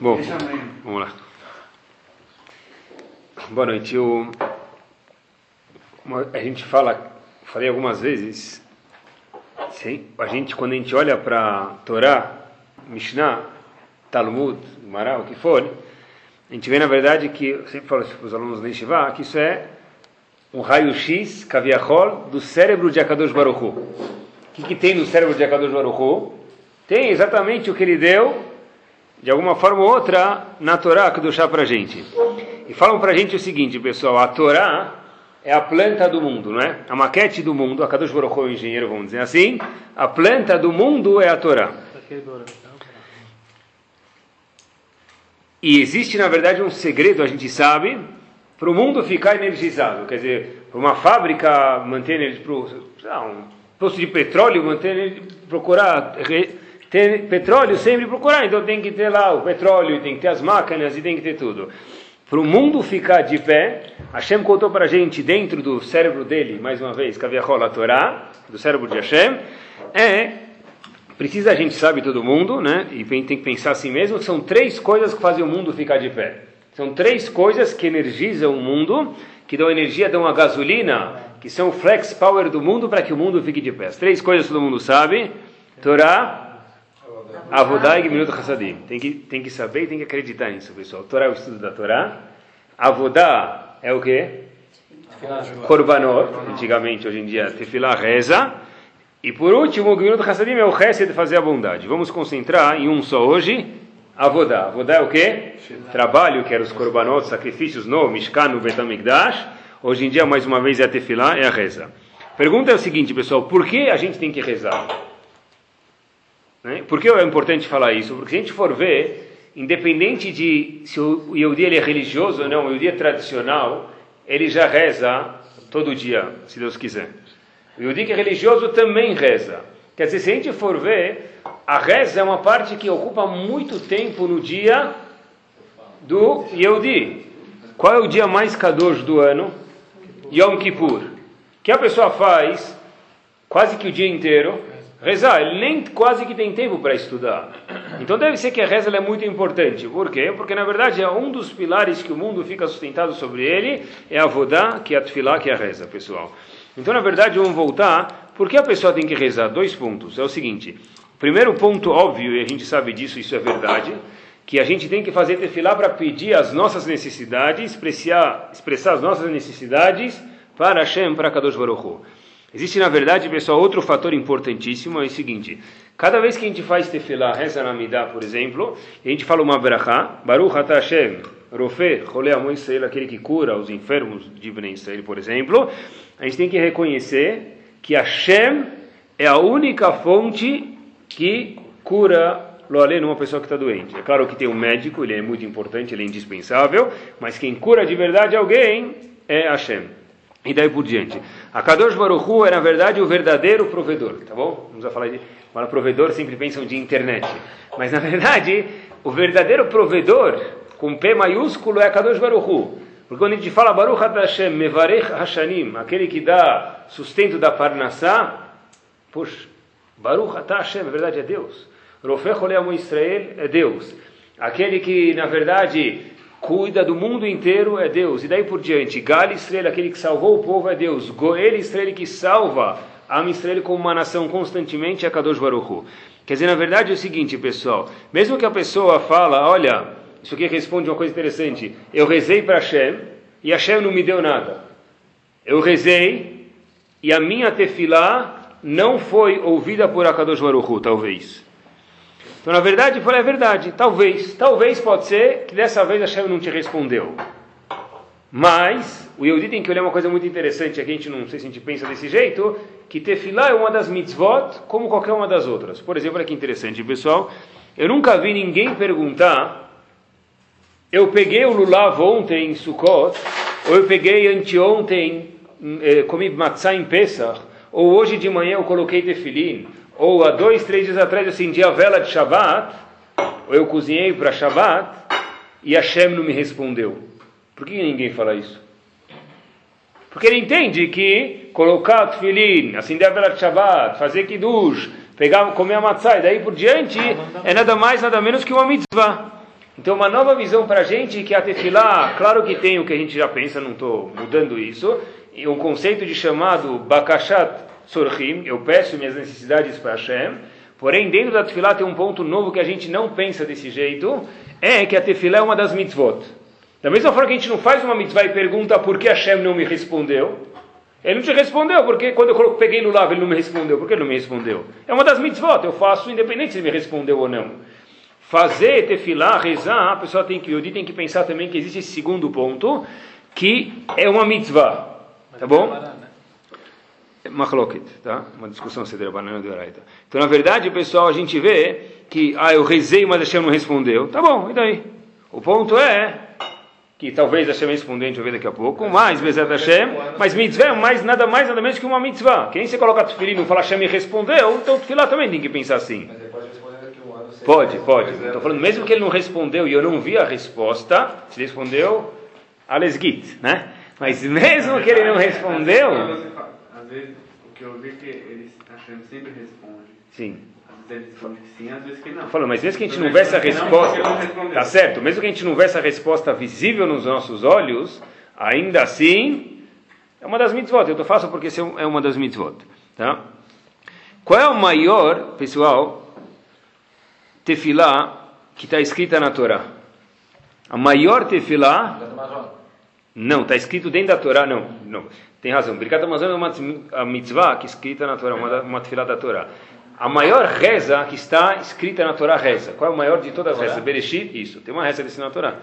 Bom, vamos lá. Boa noite. Eu, a gente fala, falei algumas vezes, a gente quando a gente olha para Torá, Mishnah, Talmud, Mará, o que for, a gente vê na verdade que, eu sempre falo para os alunos da Yeshiva, que isso é um raio-x, caviarol, do cérebro de Akadosh Baruch Hu. O que, que tem no cérebro de Akadosh Baruch Hu? Tem exatamente o que ele deu de alguma forma ou outra, na Torá que deixar para gente. E falam para gente o seguinte, pessoal, a Torá é a planta do mundo, não é? A maquete do mundo, a Kadosh Baruch o engenheiro, vamos dizer assim, a planta do mundo é a Torá. E existe, na verdade, um segredo, a gente sabe, para o mundo ficar energizado. Quer dizer, para uma fábrica manter para um posto de petróleo manter procurar ter petróleo sempre procurar, então tem que ter lá o petróleo, tem que ter as máquinas e tem que ter tudo. Para o mundo ficar de pé, Hashem contou para a gente dentro do cérebro dele, mais uma vez, Kaviahol a Torá, do cérebro de Hashem, é, precisa a gente sabe todo mundo, né? E tem que pensar assim mesmo, são três coisas que fazem o mundo ficar de pé. São três coisas que energizam o mundo, que dão energia, dão a gasolina, que são o flex power do mundo para que o mundo fique de pé. As três coisas todo mundo sabe: Torá, Avodá e Gemilut Hassadim. Tem que, tem que saber e tem que acreditar nisso, pessoal. Torá é o estudo da Torá. Avodá é o quê? Korbanot, antigamente, hoje em dia, Tefilá, reza. E por último, o Gemilut Hassadim é o resto de fazer a bondade. Vamos concentrar em um só hoje. Avodá. Avodá é o quê? Trabalho, que era os Korbanot, sacrifícios no Mishkan, no Betamigdash. Hoje em dia, mais uma vez, é a Tefilá, é a reza. Pergunta é o seguinte, pessoal, por que a gente tem que rezar? Né? Por que é importante falar isso? Porque se a gente for ver, independente de se o Yehudi ele é religioso ou não, o Yehudi é tradicional, ele já reza todo dia, se Deus quiser. O Yehudi que é religioso também reza. Quer dizer, se a gente for ver, a reza é uma parte que ocupa muito tempo no dia do Yehudi. Qual é o dia mais kadosh do ano? Yom Kippur. Que a pessoa faz quase que o dia inteiro rezar, ele nem quase que tem tempo para estudar. Então deve ser que a reza é muito importante. Por quê? Porque na verdade é um dos pilares que o mundo fica sustentado sobre ele, é a vodá, que é a tefilá, que é a reza, pessoal. Então na verdade vamos voltar, por que a pessoa tem que rezar? Dois pontos. É o seguinte, primeiro ponto óbvio, e a gente sabe disso, isso é verdade, que a gente tem que fazer tefilá para pedir as nossas necessidades, expressar, expressar as nossas necessidades para Hashem, para Kadosh Baruch Hu. Existe, na verdade, pessoal, outro fator importantíssimo, é o seguinte, cada vez que a gente faz tefilá, reza na Midah, por exemplo, a gente fala uma brachá, Baruch Ata Hashem, Rofe, Rolé Amon Israel, aquele que cura os enfermos de Bnei Israel, por exemplo, a gente tem que reconhecer que Hashem é a única fonte que cura lo além uma pessoa que está doente. É claro que tem um médico, ele é muito importante, ele é indispensável, mas quem cura de verdade alguém é Hashem e daí por diante. A Kadosh Baruchu é, na verdade, o verdadeiro provedor, tá bom? Vamos falar de... Para provedor, sempre pensam de internet. Mas, na verdade, o verdadeiro provedor, com P maiúsculo, é a Kadosh Baruchu. Porque quando a gente fala Baruch Hashem, Mevarech Hashanim, aquele que dá sustento da Parnassá, poxa, Baruch Hashem, na verdade, é Deus. Rofech Oleamo Israel é Deus. Aquele que, na verdade, cuida do mundo inteiro é Deus. E daí por diante, Gal Estrela, aquele que salvou o povo é Deus. Goel Estrela que salva a Estrela como uma nação constantemente é Kadosh Baruchu. Quer dizer, na verdade é o seguinte, pessoal, mesmo que a pessoa fala, olha, isso aqui responde uma coisa interessante, eu rezei para Hashem e Hashem não me deu nada. Eu rezei e a minha tefilá não foi ouvida por Akadosh Baruchu, talvez. Então, na verdade, falei a verdade. Talvez, talvez pode ser que dessa vez a Hashem não te respondeu. Mas, o Yehudi tem que olhar uma coisa muito interessante, aqui a gente não sei se a gente pensa desse jeito, que tefilá é uma das mitzvot como qualquer uma das outras. Por exemplo, olha que interessante, pessoal. Eu nunca vi ninguém perguntar, eu peguei o lulav ontem em Sukkot, ou eu peguei anteontem, eh, comi matzah em Pesach, ou hoje de manhã eu coloquei tefilim, ou há dois, três dias atrás eu acendi a vela de Shabbat, ou eu cozinhei para Shabbat, e Hashem não me respondeu. Por que ninguém fala isso? Porque ele entende que colocar tefilin, acender a vela de Shabbat, fazer kiddush, pegar, comer a matzah e daí por diante, é nada mais, nada menos que uma mitzvah. Então, uma nova visão para a gente que a tefilá, claro que tem o que a gente já pensa, não estou mudando isso, e um conceito de chamado bakashat sorhim, eu peço minhas necessidades para Hashem, porém dentro da tefilá tem um ponto novo que a gente não pensa desse jeito, é que a tefilá é uma das mitzvot. Da mesma forma que a gente não faz uma mitzvah e pergunta por que Hashem não me respondeu, ele não te respondeu, porque quando eu peguei no lavo ele não me respondeu, por que ele não me respondeu? É uma das mitzvot, eu faço independente se ele me respondeu ou não. Fazer tefilá, rezar, a pessoa tem que, tem que pensar também que existe esse segundo ponto, que é uma mitzvah. Tá bom? Machloket, tá? Uma discussão a banana de Oraita. Então, na verdade, pessoal, a gente vê que, ah, eu rezei, mas Hashem não respondeu. Tá bom, e daí? O ponto é que talvez Hashem respondeu, a gente vai ver daqui a pouco, mas Bezat Hashem, mas mitzvah é mais, nada mais, nada menos que uma mitzvah. Quem você coloca tefilim e não fala Hashem me respondeu, então tefilá também tem que pensar assim. Pode, pode. Estou falando, mesmo que ele não respondeu e eu não vi a resposta, se ele respondeu, Alesgit, né? Mas mesmo que ele não respondeu. Vezes, o que eu vi é que ele, Hashem sempre responde. Sim. Às vezes ele responde que sim, às vezes que não. Falando, mas mesmo que a gente não vê essa resposta, tá certo? Mesmo que a gente não vê essa resposta visível nos nossos olhos, ainda assim é uma das mitzvot. Eu estou fácil porque isso é uma das mitzvot, tá? Qual é o maior, pessoal, tefilá que está escrita na Torá? A maior tefilá não, está escrito dentro da Torá, não. não. Tem razão. Birkat Hamazon é uma mitzvah que é escrita na Torá, uma, uma tefilá da Torá. A maior reza que está escrita na Torá reza. Qual é o maior de todas as rezas? Bereshit, isso. Tem uma reza desse na Torá.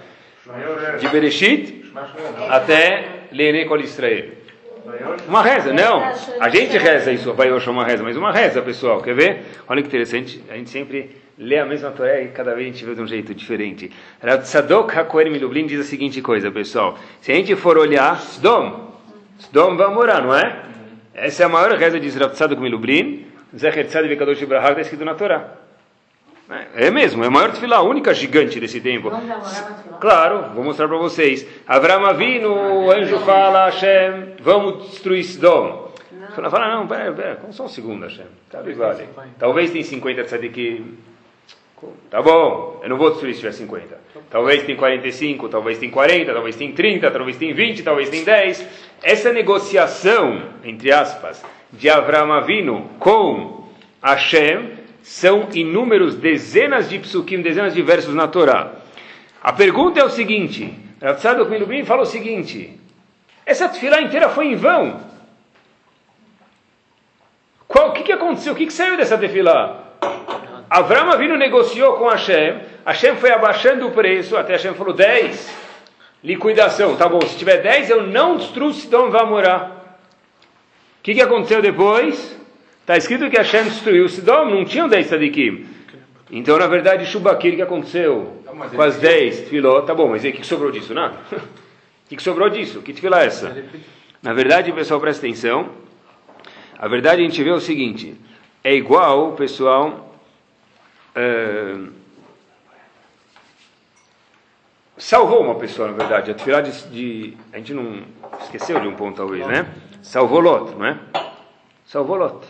De Bereshit até Lene Kol Israel. Uma reza, não. A gente reza isso, vai uma reza, mas uma reza, pessoal. Quer ver? Olha que interessante. A gente sempre lê a mesma Torá e cada vez a gente vê de um jeito diferente. Rav Tzadok HaKohen Milublin diz a seguinte coisa, pessoal. Se a gente for olhar, Sdom, Sdom vai morar, não é? Essa é a maior reza de Rav Tzadok Milublin. Zecher Tzad Vekadosh Ibrahim está escrito na Torá. É mesmo, é a maior tefilá, a única gigante desse tempo. Claro, vou mostrar para vocês. Avram Avinu, o anjo fala a Hashem, vamos destruir Sdom. Ela fala, não, pera, pera, só um segundo, Hashem. Tá vale. Talvez tem 50 tzadikim Tá bom, eu não vou destruir se tiver 50. Talvez tem 45, talvez tem 40, talvez tem 30, talvez tem 20, talvez tem 10. Essa negociação, entre aspas, de Avram Avinu com Hashem são inúmeros, dezenas de psukim, dezenas de versos na Torá. A pergunta é o seguinte, Rav Tzadok Milubim fala o seguinte, essa tefilá inteira foi em vão. o que, que aconteceu? O que, que saiu dessa tefilá? Avram Avinu negociou com Hashem, Hashem foi abaixando o preço, até Hashem falou 10, liquidação, tá bom, se tiver 10 eu não destruo Sidom vai morar. O que, que aconteceu depois? Está escrito que Hashem destruiu Sidom, não tinham 10 tzadikim. Então, na verdade, Shubakir, o que aconteceu? com as 10 filó, tá bom, mas o que sobrou disso? Nada. O que sobrou disso? Que tefilá é essa? Na verdade, pessoal, presta atenção. A verdade a gente vê o seguinte: é igual, pessoal, é, salvou uma pessoa, na verdade. A tefilá de, de, A gente não esqueceu de um ponto, talvez, né? Salvou Lot, não é? Salvou Lot.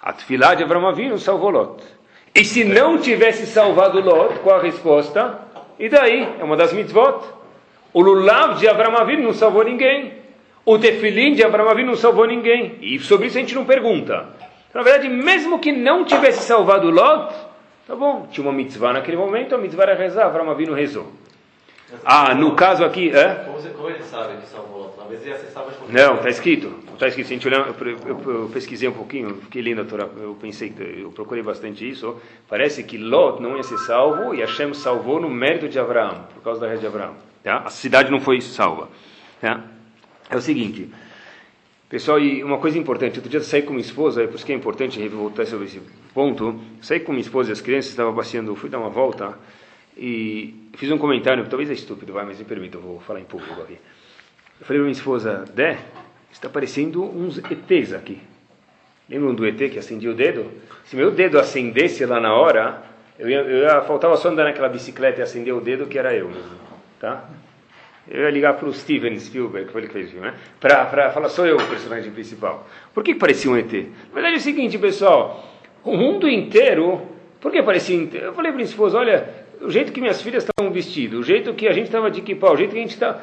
A tefilá de Abraão Avinu salvou Lot. E se não tivesse salvado Lot, qual a resposta? E daí? É uma das mitzvot. O lulav de Abraão Avinu não salvou ninguém. O tefilim de Abraão Avinu não salvou ninguém. E sobre isso a gente não pergunta. Na verdade, mesmo que não tivesse salvado Lot, Tá bom, tinha uma mitzvah naquele momento, a mitzvah era rezar, Avram Avinu rezou. Ah, no caso aqui, é? Como, você, como ele sabe que salvou? Talvez ele acessava as Não, está escrito. Está escrito. Se a gente olhar, eu, eu, eu, pesquisei um pouquinho, fiquei lendo a Torá, eu pensei, eu procurei bastante isso. Parece que Lot não ia ser salvo e Hashem salvou no mérito de Abraão, por causa da reza de Abraão. Tá? A cidade não foi salva. Tá? É o seguinte, Pessoal, e uma coisa importante, outro dia eu saí com minha esposa, é por isso que é importante voltar sobre esse ponto. Saí com minha esposa e as crianças, estava passeando, fui dar uma volta e fiz um comentário, talvez é estúpido, vai, mas me permita, eu vou falar em público aqui. Eu falei para minha esposa, Dé, está parecendo uns ETs aqui. Lembram do ET que acendia o dedo? Se meu dedo acendesse lá na hora, eu ia, eu ia, faltava só andar naquela bicicleta e acender o dedo, que era eu mesmo. Tá? Eu ia ligar para o Steven Spielberg, que foi ele que fez o filme, né? Para falar, sou eu o personagem principal. Por que, que parecia um ET? Na verdade é o seguinte, pessoal. O mundo inteiro. Por que parecia. Eu falei para minha esposa: olha, o jeito que minhas filhas estavam vestidas, o jeito que a gente estava de equipar, o jeito que a gente estava.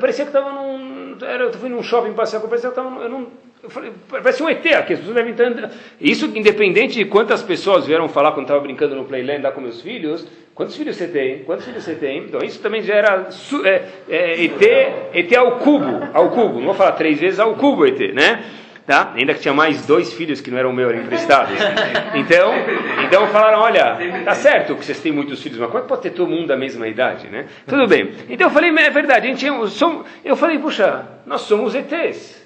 Parecia que estava num. Era, eu fui num shopping passear, parecia que estava. Eu não, parece um ET aqui, as pessoas devem estar. Isso independente de quantas pessoas vieram falar quando estava brincando no Playland lá com meus filhos. Quantos filhos você tem? Quantos filhos você tem? Então isso também já era é, é, ET, ET ao cubo, ao cubo. Não vou falar três vezes ao cubo ET, né? Tá? Ainda que tinha mais dois filhos que não eram meus, eram emprestados. Então, então falaram, olha, tá certo que vocês têm muitos filhos, mas como é que pode ter todo mundo da mesma idade, né? Tudo bem. Então eu falei, é verdade, a gente eu falei, puxa, nós somos ETs.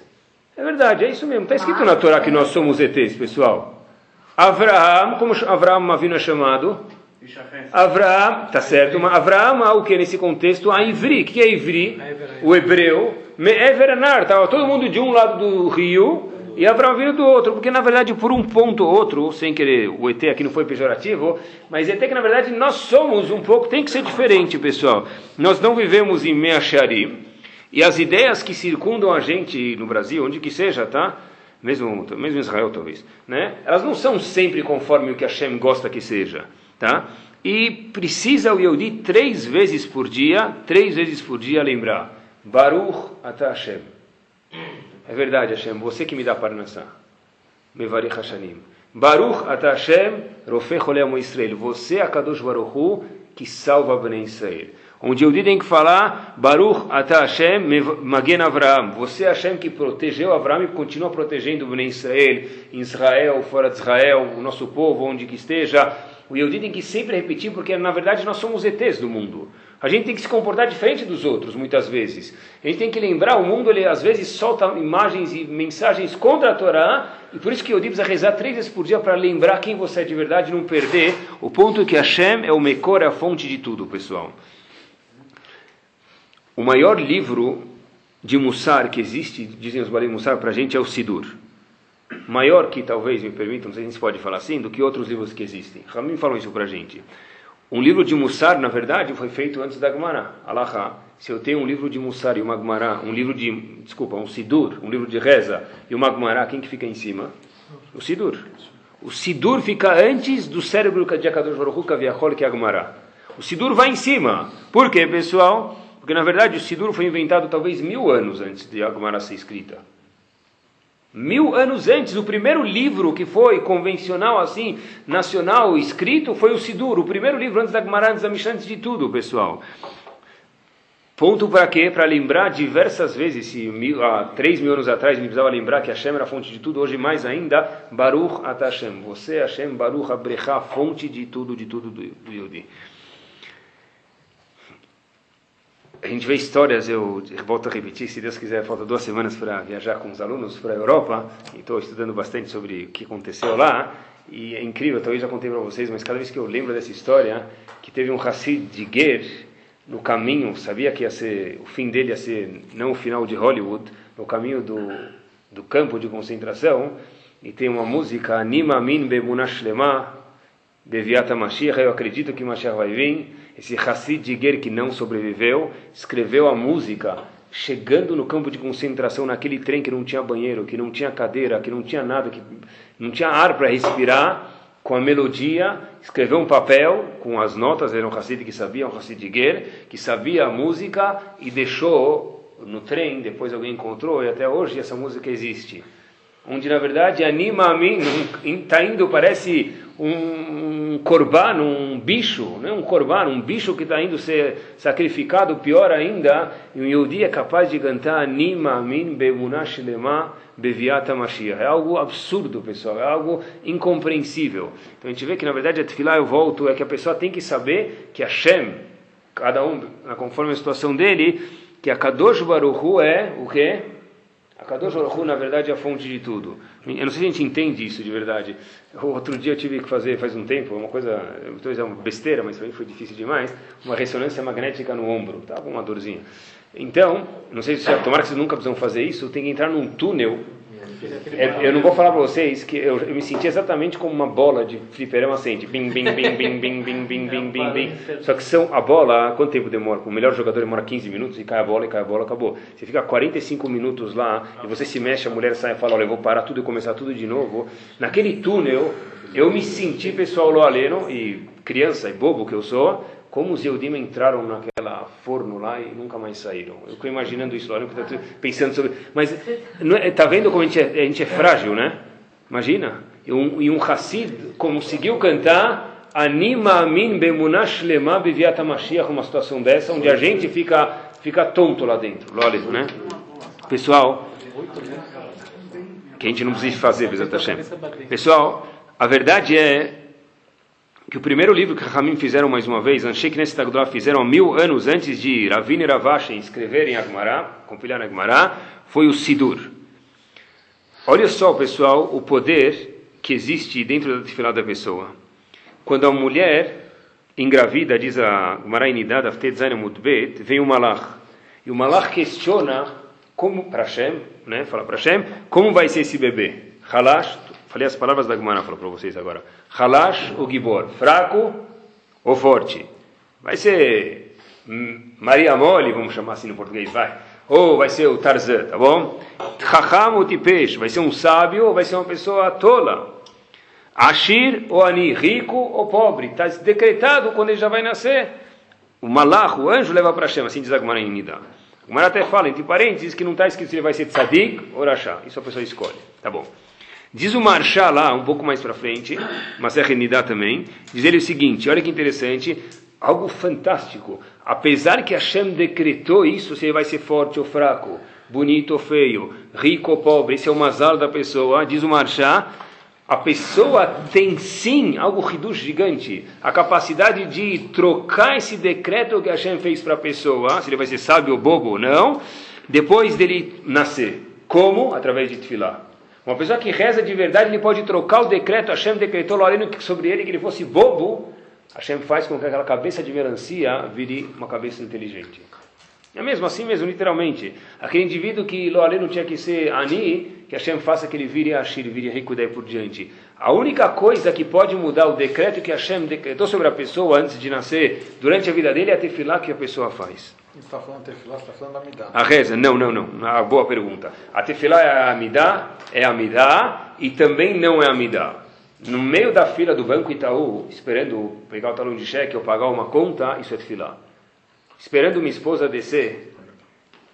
É verdade, é isso mesmo. Está escrito na Torá que nós somos ETs, pessoal. Avraham, como Avraham Avinu é chamado? Avraham, tá certo, mas Avraham, o que nesse contexto? A Ivri, o que é Ivri? O hebreu. Me'everanar, estava todo mundo de um lado do rio e Abraão vindo do outro, porque na verdade por um ponto ou outro, sem querer, o ET aqui não foi pejorativo, mas ET que na verdade nós somos um pouco, tem que ser diferente, pessoal. Nós não vivemos em Meachari, e as ideias que circundam a gente no Brasil, onde que seja, tá? Mesmo, mesmo em Israel talvez, né? Elas não são sempre conforme o que Hashem gosta que seja, tá? E precisa o Yehudi três vezes por dia, três vezes por dia lembrar Baruch Ata Hashem. É verdade, Hashem, você que me dá parnassá. Mevarich Hashanim. Baruch Ata Hashem, Rofei Cholem Israel. Você é a Kadosh Baruch Hu, que salva Bnei Israel. Onde eu tem que falar, Baruch Ata Hashem, Magen Avraham. Você Hashem que protegeu Avraham e continua protegendo Bnei Israel, Israel, fora de Israel, o nosso povo, onde que esteja. O Yehudi tem que sempre repetir, porque na verdade nós somos ETs do mundo. A gente tem que se comportar diferente dos outros, muitas vezes. A gente tem que lembrar, o mundo ele às vezes solta imagens e mensagens contra a Torá, e por isso que eu precisa rezar três vezes por dia para lembrar quem você é de verdade e não perder o ponto que Hashem é o Mekor, é a fonte de tudo, pessoal. O maior livro de Mussar que existe, dizem os Balim Mussar para a gente, é o Sidur. Maior que talvez, me permitam, não sei se pode falar assim, do que outros livros que existem. Ramim falou isso para a gente. Um livro de Mussar, na verdade, foi feito antes da Gemara. Alaha. Se eu tenho um livro de Mussar e uma Gemara, um livro de, desculpa, um Sidur, um livro de reza e uma Gemara, quem que fica em cima? O Sidur. O Sidur fica antes do cérebro de Akadosh Baruch Hu, que é a Gemara. O Sidur vai em cima. Por quê, pessoal? Porque, na verdade, o Sidur foi inventado talvez mil anos antes de a Gemara ser escrita. Mil anos antes, o primeiro livro que foi convencional, assim, nacional, escrito, foi o Sidur, o primeiro livro antes da Gemara, antes da Mishnah, antes de tudo, pessoal. Ponto para quê? Para lembrar diversas vezes, se mil, há três mil anos atrás me precisava lembrar que Hashem era a fonte de tudo, hoje mais ainda, Baruch Atashem. Você, Hashem, Baruch Abrecha, fonte de tudo, de tudo do, do a gente vê histórias, eu volto a repetir, se Deus quiser, falta duas semanas para viajar com os alunos para a Europa, e estou estudando bastante sobre o que aconteceu lá, e é incrível, talvez já contei para vocês, mas cada vez que eu lembro dessa história, que teve um Hassid de Ger no caminho, sabia que ia ser, o fim dele ia ser não o final de Hollywood, no caminho do, do campo de concentração, e tem uma música, Anima Min Bemunash Lema, Beviata Mashiach, eu acredito que Mashiach vai vir, esse Hassid Ger que não sobreviveu, escreveu a música chegando no campo de concentração, naquele trem que não tinha banheiro, que não tinha cadeira, que não tinha nada, que não tinha ar para respirar, com a melodia, escreveu um papel com as notas, era um Hassid que sabia, um Hassid Ger, que sabia a música e deixou no trem, depois alguém encontrou e até hoje essa música existe. Onde na verdade anima a mim, está indo, parece um, um corban, um bicho, né? um corban, um bicho que está indo ser sacrificado, pior ainda, e um Yehudi é capaz de cantar Nima Min Bemunash Lema Beviata Mashiach. É algo absurdo, pessoal, é algo incompreensível. Então a gente vê que na verdade a tefilá, eu volto, é que a pessoa tem que saber que Hashem, cada um conforme a situação dele, que a Kadosh Baruch Hu é o quê? A Kadosh Baruch na verdade, é a fonte de tudo. Eu não sei se a gente entende isso de verdade. Outro dia eu tive que fazer, faz um tempo, uma coisa, talvez é uma besteira, mas para mim foi difícil demais, uma ressonância magnética no ombro. Com uma dorzinha. Então, não sei se tomara que vocês nunca precisam fazer isso, tem que entrar num túnel é, eu não vou falar para vocês que eu, eu, me senti exatamente como uma bola de fliperama sente. Bim, bim, bim, bim, bim, bim, bim, bim, bim, bim. Só que são, a bola, quanto tempo demora? O melhor jogador demora 15 minutos e cai a bola, e cai a bola, acabou. Você fica 45 minutos lá e você se mexe, a mulher sai e fala, olha, eu vou parar tudo e começar tudo de novo. Naquele túnel, eu me senti, pessoal, lo aleno, e criança e bobo que eu sou, como os Eudim entraram naquela forno lá e nunca mais saíram. Eu fico imaginando isso, olha, pensando sobre. Mas é, tá vendo como a gente, é, a gente é frágil, né? Imagina. E um, e um Hassid conseguiu cantar Anima Amin Bemunash Lema Beviata Mashiach, uma situação dessa, onde a gente fica, fica tonto lá dentro. Olha, né? Pessoal, que a gente não precisa fazer, Bezat Hashem. Pessoal, a verdade é que o primeiro livro que Rahamim fizeram mais uma vez, Anshei Knesset Agdolá fizeram mil anos antes de Ravine Ravashen escreverem Agmará, compilar Agmará, foi o Sidur. Olha só, pessoal, o poder que existe dentro da tefilá da pessoa. Quando a mulher engravida, diz a Agmará Inidad, Mutbet, vem o Malach. E o Malach questiona como, para Hashem, né, fala para Hashem, como vai ser esse bebê? Halash, falei as palavras da Gemara, falo para vocês agora. Halash ou Gibor? Fraco ou forte? Vai ser Maria Mole, vamos chamar assim no português, vai. Ou vai ser o Tarzan, tá bom? Chacham ou Tipesh? Vai ser um sábio ou vai ser uma pessoa tola? Ashir ou Ani? Rico ou pobre? Está decretado quando ele já vai nascer. O malach, o anjo, leva para Hashem, assim diz a Gemara em Nidá. O Mar até fala, entre parênteses, que não está escrito se ele vai ser tzadik ou rachá. Isso a pessoa escolhe. Tá bom. Diz o Marchá lá, um pouco mais para frente, mas é Renidá também, diz ele o seguinte, olha que interessante, algo fantástico. Apesar que Hashem decretou isso, se ele vai ser forte ou fraco, bonito ou feio, rico ou pobre, esse é o mazal da pessoa, diz o Marchá, a pessoa tem sim algo reduz gigante, a capacidade de trocar esse decreto que Hashem fez para a pessoa, se ele vai ser sábio ou bobo ou não, depois dele nascer. Como? Através de tefilá. Uma pessoa que reza de verdade, ele pode trocar o decreto, Hashem decretou lá sobre ele que ele fosse bobo, Hashem faz com que aquela cabeça de melancia vire uma cabeça inteligente. É mesmo assim mesmo, literalmente. Aquele indivíduo que lo não tinha que ser ani, que Hashem faça que ele vire Ashir, vire rico daí por diante. A única coisa que pode mudar o decreto que Hashem decretou sobre a pessoa antes de nascer, durante a vida dele, é a tefilá que a pessoa faz. Você está falando tefilá, você está falando da midá. A reza, não, não, não. Uma boa pergunta. A tefilá é a amidá, é a amidá e também não é a amidá. No meio da fila do Banco Itaú, esperando pegar o talão de cheque ou pagar uma conta, isso é tefilá esperando minha esposa descer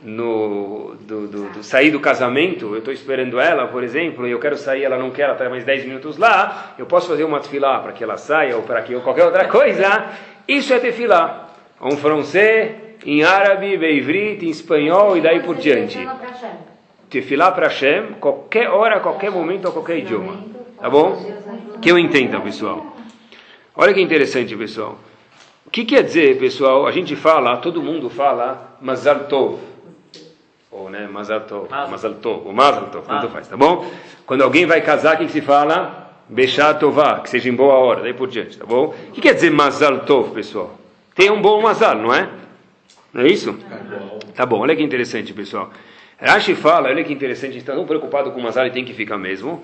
no do, do, do, sair do casamento, eu estou esperando ela, por exemplo, e eu quero sair, ela não quer, ela está mais 10 minutos lá, eu posso fazer uma tefilá para que ela saia ou para que ou qualquer outra coisa. Isso é tefilá. Um francês, em árabe, beivrit, em espanhol e daí por diante. Tefilá para Hashem, qualquer hora, qualquer momento, a qualquer idioma. Tá bom? Que eu entenda, pessoal. Olha que interessante, pessoal. O que quer dizer, pessoal? A gente fala, todo mundo fala Mazal Tov. Ou, né, Mazal Tov. Mazal Tov. Ou Mazal Tov, tanto faz, tá bom? Quando alguém vai casar, o que, que se fala? Bechat Tová, que seja em boa hora, daí por diante, tá bom? O que quer dizer Mazal Tov, pessoal? Tem um bom Mazal, não é? Não é isso? Tá bom, olha que interessante, pessoal. Rashi fala, olha que interessante, está tão preocupado com o Mazal e tem que ficar mesmo.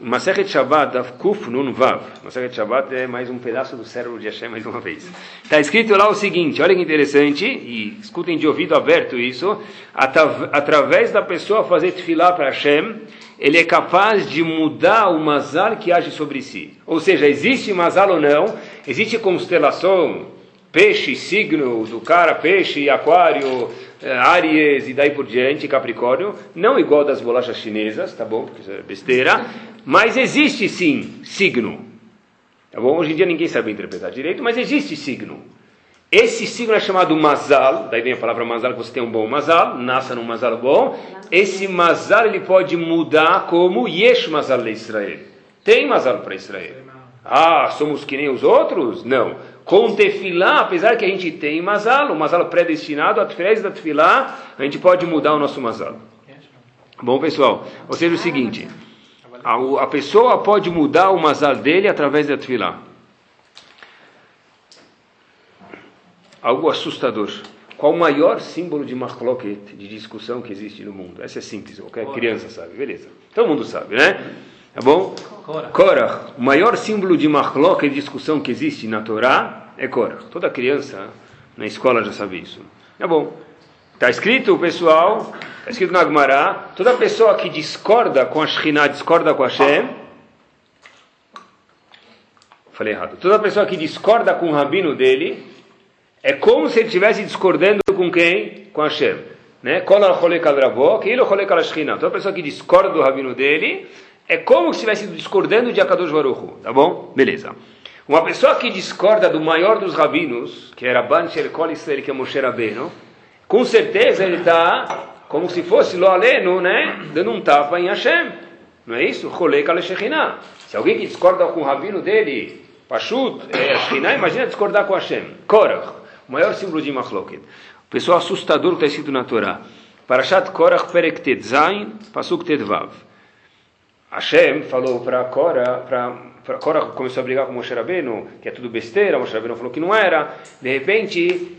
Masechet Shabbat, Kuf Nun Vav. Masechet Shabbat é mais um pedaço do cérebro de Hashem, mais uma vez. Está escrito lá o seguinte, olha que interessante, e escutem de ouvido aberto isso, através da pessoa fazer tefilá para Hashem, ele é capaz de mudar o mazal que age sobre si. Ou seja, existe mazal ou não, existe constelação, peixe, signo do cara, peixe, aquário, eh, Aries e daí por diante, Capricórnio, não igual das bolachas chinesas, tá bom? Porque isso é besteira, mas existe sim signo. Tá bom? Hoje em dia ninguém sabe interpretar direito, mas existe signo. Esse signo é chamado mazal, daí vem a palavra mazal, que você tem um bom mazal, nasça num mazal bom. Esse mazal ele pode mudar como yesh mazal de Israel. Tem mazal para Israel. Ah, somos que nem os outros? Não. Com tefilá, apesar que a gente tem mazal, o mazal predestinado, através da tefilá, a gente pode mudar o nosso mazal. Bom, pessoal, ou seja, o seguinte, a, a pessoa pode mudar o mazal dele através da tefilá. Algo assustador. Qual o maior símbolo de marloquet, de discussão que existe no mundo? Essa é simples, qualquer criança sabe, beleza. Todo mundo sabe, né? Tá bom? Korah. O maior símbolo de marloca e discussão que existe na Torá é Korah. Toda criança na escola já sabe isso. Tá bom. Está escrito, pessoal, está escrito na Agmará, toda pessoa que discorda com a Shekhinah, discorda com a Hashem, falei errado, toda pessoa que discorda com o rabino dele, É como se ele estivesse discordando com quem? Com Hashem. Né? Toda pessoa que discorda do rabino dele é como se estivesse discordando de Akadosh Baruch tá bom? Beleza. Uma pessoa que discorda do maior dos rabinos, que era Ban Sherkol que é Moshe Rabbeinu, com certeza ele está como se fosse Lo Alenu, né? Dando um tapa em Hashem. Não é isso? Cholek al Se alguém que discorda com o rabino dele, Pashut, é Shekhinah, imagina discordar com Hashem. Korach, o maior símbolo de Machloket. O pessoal assustador que está escrito na Torá. Parashat Korach Perek Tetzain, Pasuk Tedvav. Hashem falou para Korah, para Korah começou a brigar com Moshe Rabbeinu, que é tudo besteira, Moshe Rabbeinu falou que não era. De repente,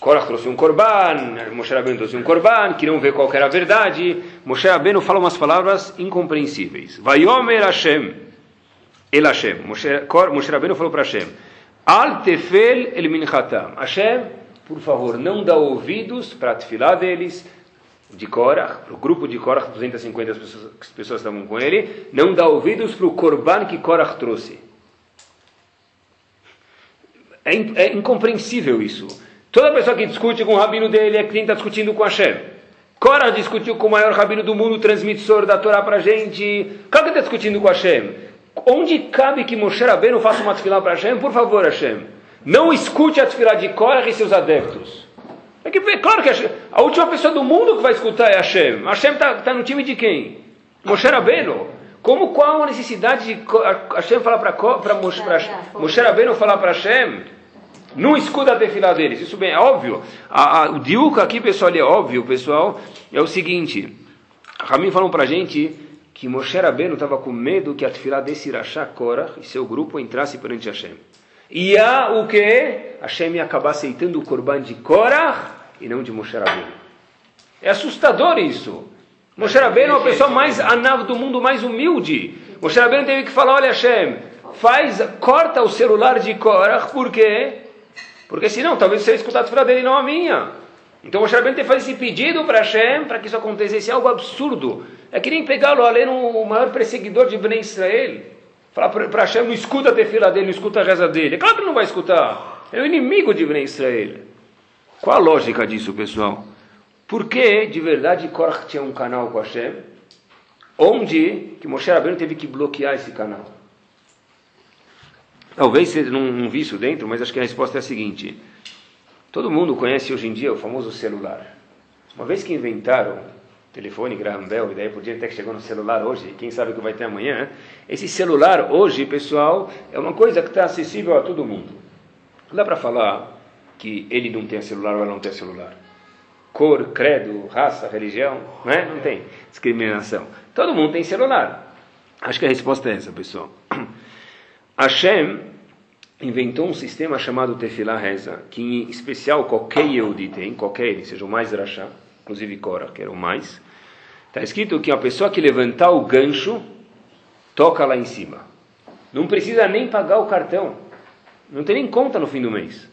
Korah trouxe um korban, Moshe Rabbeinu trouxe um korban, queriam ver qual era a verdade. Moshe Rabbeinu fala umas palavras incompreensíveis. Vayomer Hashem, El Hashem. Moshe, Moshe Rabbeinu falou para Hashem, Al tefel el minchatam. Hashem, por favor, não dá ouvidos para a tefilá deles, de Korah, para o grupo de Korah, 250 pessoas, pessoas estavam com ele, não dá ouvidos para o Korban que Korah trouxe. É, é, incompreensível isso. Toda pessoa que discute com o rabino dele é quem está discutindo com Hashem. Korah discutiu com o maior rabino do mundo, transmissor da Torá para a gente. Qual que está discutindo com Hashem? Onde cabe que Moshe Rabbeinu faça uma tefilá para Hashem? Por favor, Hashem. Não escute a tefilá de Korah e seus adeptos. É que, claro que a última pessoa do mundo que vai escutar é Hashem. Hashem está tá no time de quem? Moshe Rabbeinu. Como qual a necessidade de Hashem falar para Moshe, Moshe Rabbeinu falar para Hashem? Não escuta a tefilá deles. Isso bem, é óbvio. A, a, o diuca aqui, pessoal, é óbvio, pessoal. É o seguinte. Ramin falou para a gente que Moshe Rabbeinu estava com medo que a tefilá desse Irachá Korah e seu grupo entrasse perante Hashem. E há o que? Hashem ia acabar aceitando o corban de Korah e não de Moshe Rabbeinu. É assustador isso. Moshe Rabbeinu é a pessoa mais anava do mundo, mais humilde. Moshe Rabbeinu teve que falar, olha Hashem, faz, corta o celular de Korah, por quê? Porque senão, talvez você escutar a fila dele não a minha. Então Moshe Rabbeinu fazer esse pedido para Hashem, para que isso acontecesse, é algo absurdo. É que nem pegá-lo ali no maior perseguidor de Bnei Israel. Falar para Hashem, não escuta a tefila dele, não escuta a reza dele. É claro que não vai escutar. É o inimigo de Bnei Israel. Qual a lógica disso, pessoal? Por que, de verdade, Korach tinha um canal com Hashem, onde que Moshe Rabbeinu teve que bloquear esse canal? Talvez você não, não viu isso dentro, mas acho que a resposta é a seguinte. Todo mundo conhece hoje em dia o famoso celular. Uma vez que inventaram telefone, Graham Bell, e daí por dia até que chegou no celular hoje, quem sabe o que vai ter amanhã, esse celular hoje, pessoal, é uma coisa que está acessível a todo mundo. Não dá para falar que ele não tem celular ou ela não tem celular. Cor, credo, raça, religião, não é? Não tem discriminação. Todo mundo tem celular. Acho que a resposta é essa, pessoal. Hashem inventou um sistema chamado Tefillah Reza, que em especial qualquer Yehudi tem, qualquer seja o mais Rashá, inclusive Korah, que era o mais. Está escrito que a pessoa que levantar o gancho, toca lá em cima. Não precisa nem pagar o cartão. Não tem nem conta no fim do mês.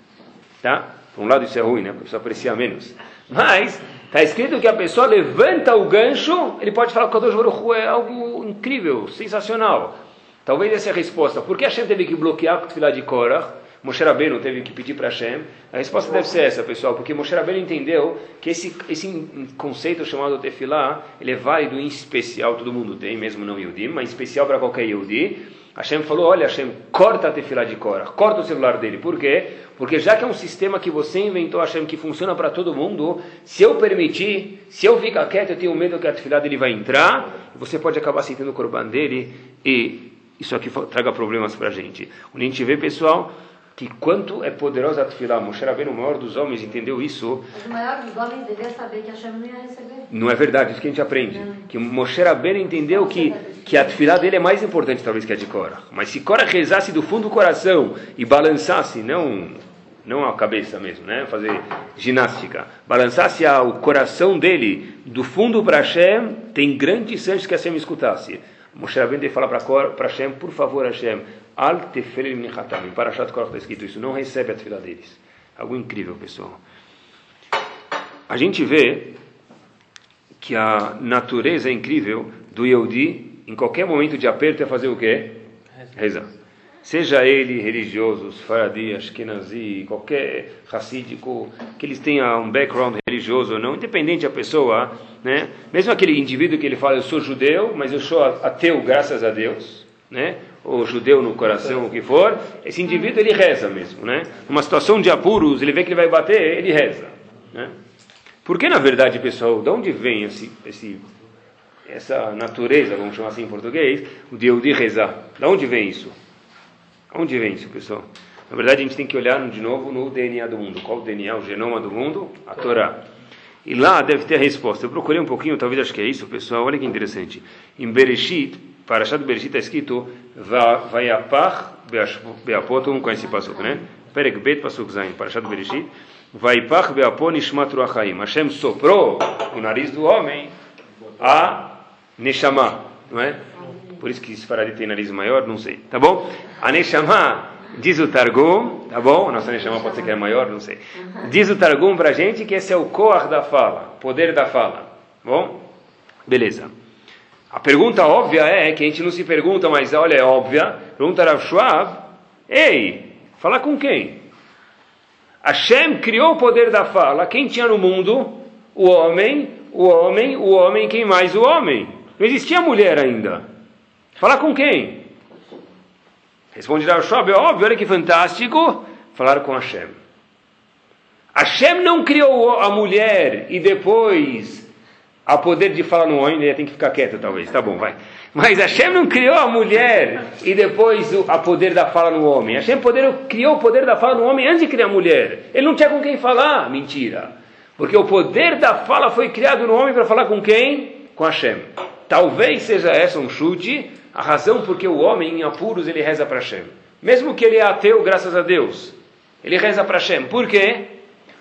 Tá? Por um lado isso é ruim, né? A pessoa aprecia menos. Mas está escrito que a pessoa levanta o gancho, ele pode falar que o Kadosh Baruch é algo incrível, sensacional. Talvez essa é a resposta. Por que Hashem teve que bloquear o Tfilah de Korah? Moshe Rabbeinu teve que pedir para Hashem. A resposta deve ser essa, pessoal, porque Moshe Rabbeinu entendeu que esse, esse conceito chamado Tefillah, ele é válido em especial, todo mundo tem, mesmo não Yehudi, mas em especial para qualquer Yehudi. Hashem falou, olha Hashem, corta a Tefillah de Korah, corta o celular dele. Por quê? Porque já que é um sistema que você inventou, Hashem, que funciona para todo mundo, se eu permitir, se eu ficar quieto, eu tenho medo que a Tefillah dele vai entrar, você pode acabar aceitando o corban dele e isso aqui traga problemas para a gente. Quando a gente vê, pessoal, que quanto é poderosa a Tefillah. Moshe Rabbeinu, o maior dos homens, entendeu isso. Mas o maior dos homens devia saber que Hashem não ia receber. Não é verdade, isso que a gente aprende. Não. Que Moshe Rabbeinu entendeu que, que a Tefillah dele é mais importante talvez que a de Cora. Mas se Cora rezasse do fundo do coração e balançasse, não não a cabeça mesmo, né? fazer ginástica, balançasse o coração dele do fundo para Hashem, tem grandes chances que Hashem escutasse. Moshe Rabbeinu falar para Hashem, por favor Hashem, Al tefelim nichatam. Em Parashat Korach está escrito isso. Não recebe a tefila deles. Algo incrível, pessoal. A gente vê que a natureza é incrível do Yehudi, em qualquer momento de aperto, é fazer o quê? Rezar. seja ele religioso, Faradi, Ashkenazi, qualquer racídico, que eles tenham um background religioso ou não, independente da pessoa, né? mesmo aquele indivíduo que ele fala, eu sou judeu, mas eu sou ateu graças a Deus, né? ou judeu no coração, o que for, esse indivíduo ele reza mesmo. Né? Numa situação de apuros, ele vê que ele vai bater, ele reza. Né? Porque, na verdade, pessoal, de onde vem esse, esse, essa natureza, vamos chamar assim em português, o de, de rezar? De onde vem isso? Onde vem isso, pessoal? Na verdade, a gente tem que olhar de novo no DNA do mundo. Qual o DNA, o genoma do mundo? A Torá. E lá deve ter a resposta. Eu procurei um pouquinho, talvez acho que é isso, pessoal. Olha que interessante. Em Bereshit, Parashat Bereshit está escrito Vaiapach Beapot, todo mundo conhece pasuk, né? Perek Bet Pasuk Zain, Parashat Bereshit. Vaipach Beapot Nishmat Ruachaim. Hashem soprou o nariz do homem a Neshama, não é? Por isso que esse Faradi tem nariz maior, não sei. Tá bom? A Neshama, diz o Targum, tá bom? Nossa Neshama pode ser que é maior, não sei. Diz o Targum pra gente que esse é o Koach da fala, poder da fala. Tá bom? Beleza. A pergunta óbvia é, que a gente não se pergunta, mas olha, é óbvia. Pergunta Rav Schwab, ei, falar com quem? Hashem criou o poder da fala. Quem tinha no mundo? O homem, o homem, o homem, quem mais? O homem. Não existia mulher ainda. Falar com quem? Responde Rav Schwab, é óbvio, olha que fantástico. Falar com Hashem. Hashem não criou a mulher e depois Há poder de falar no homem, ele tem que ficar quieto talvez, tá bom, vai. Mas Hashem não criou a mulher e depois o a poder da fala no homem. Hashem poder, criou o poder da fala no homem antes de criar a mulher. Ele não tinha com quem falar, mentira. Porque o poder da fala foi criado no homem para falar com quem? Com Hashem. Talvez seja essa um chute, a razão porque o homem em apuros ele reza para Hashem. Mesmo que ele é ateu, graças a Deus, ele reza para Hashem. Por quê?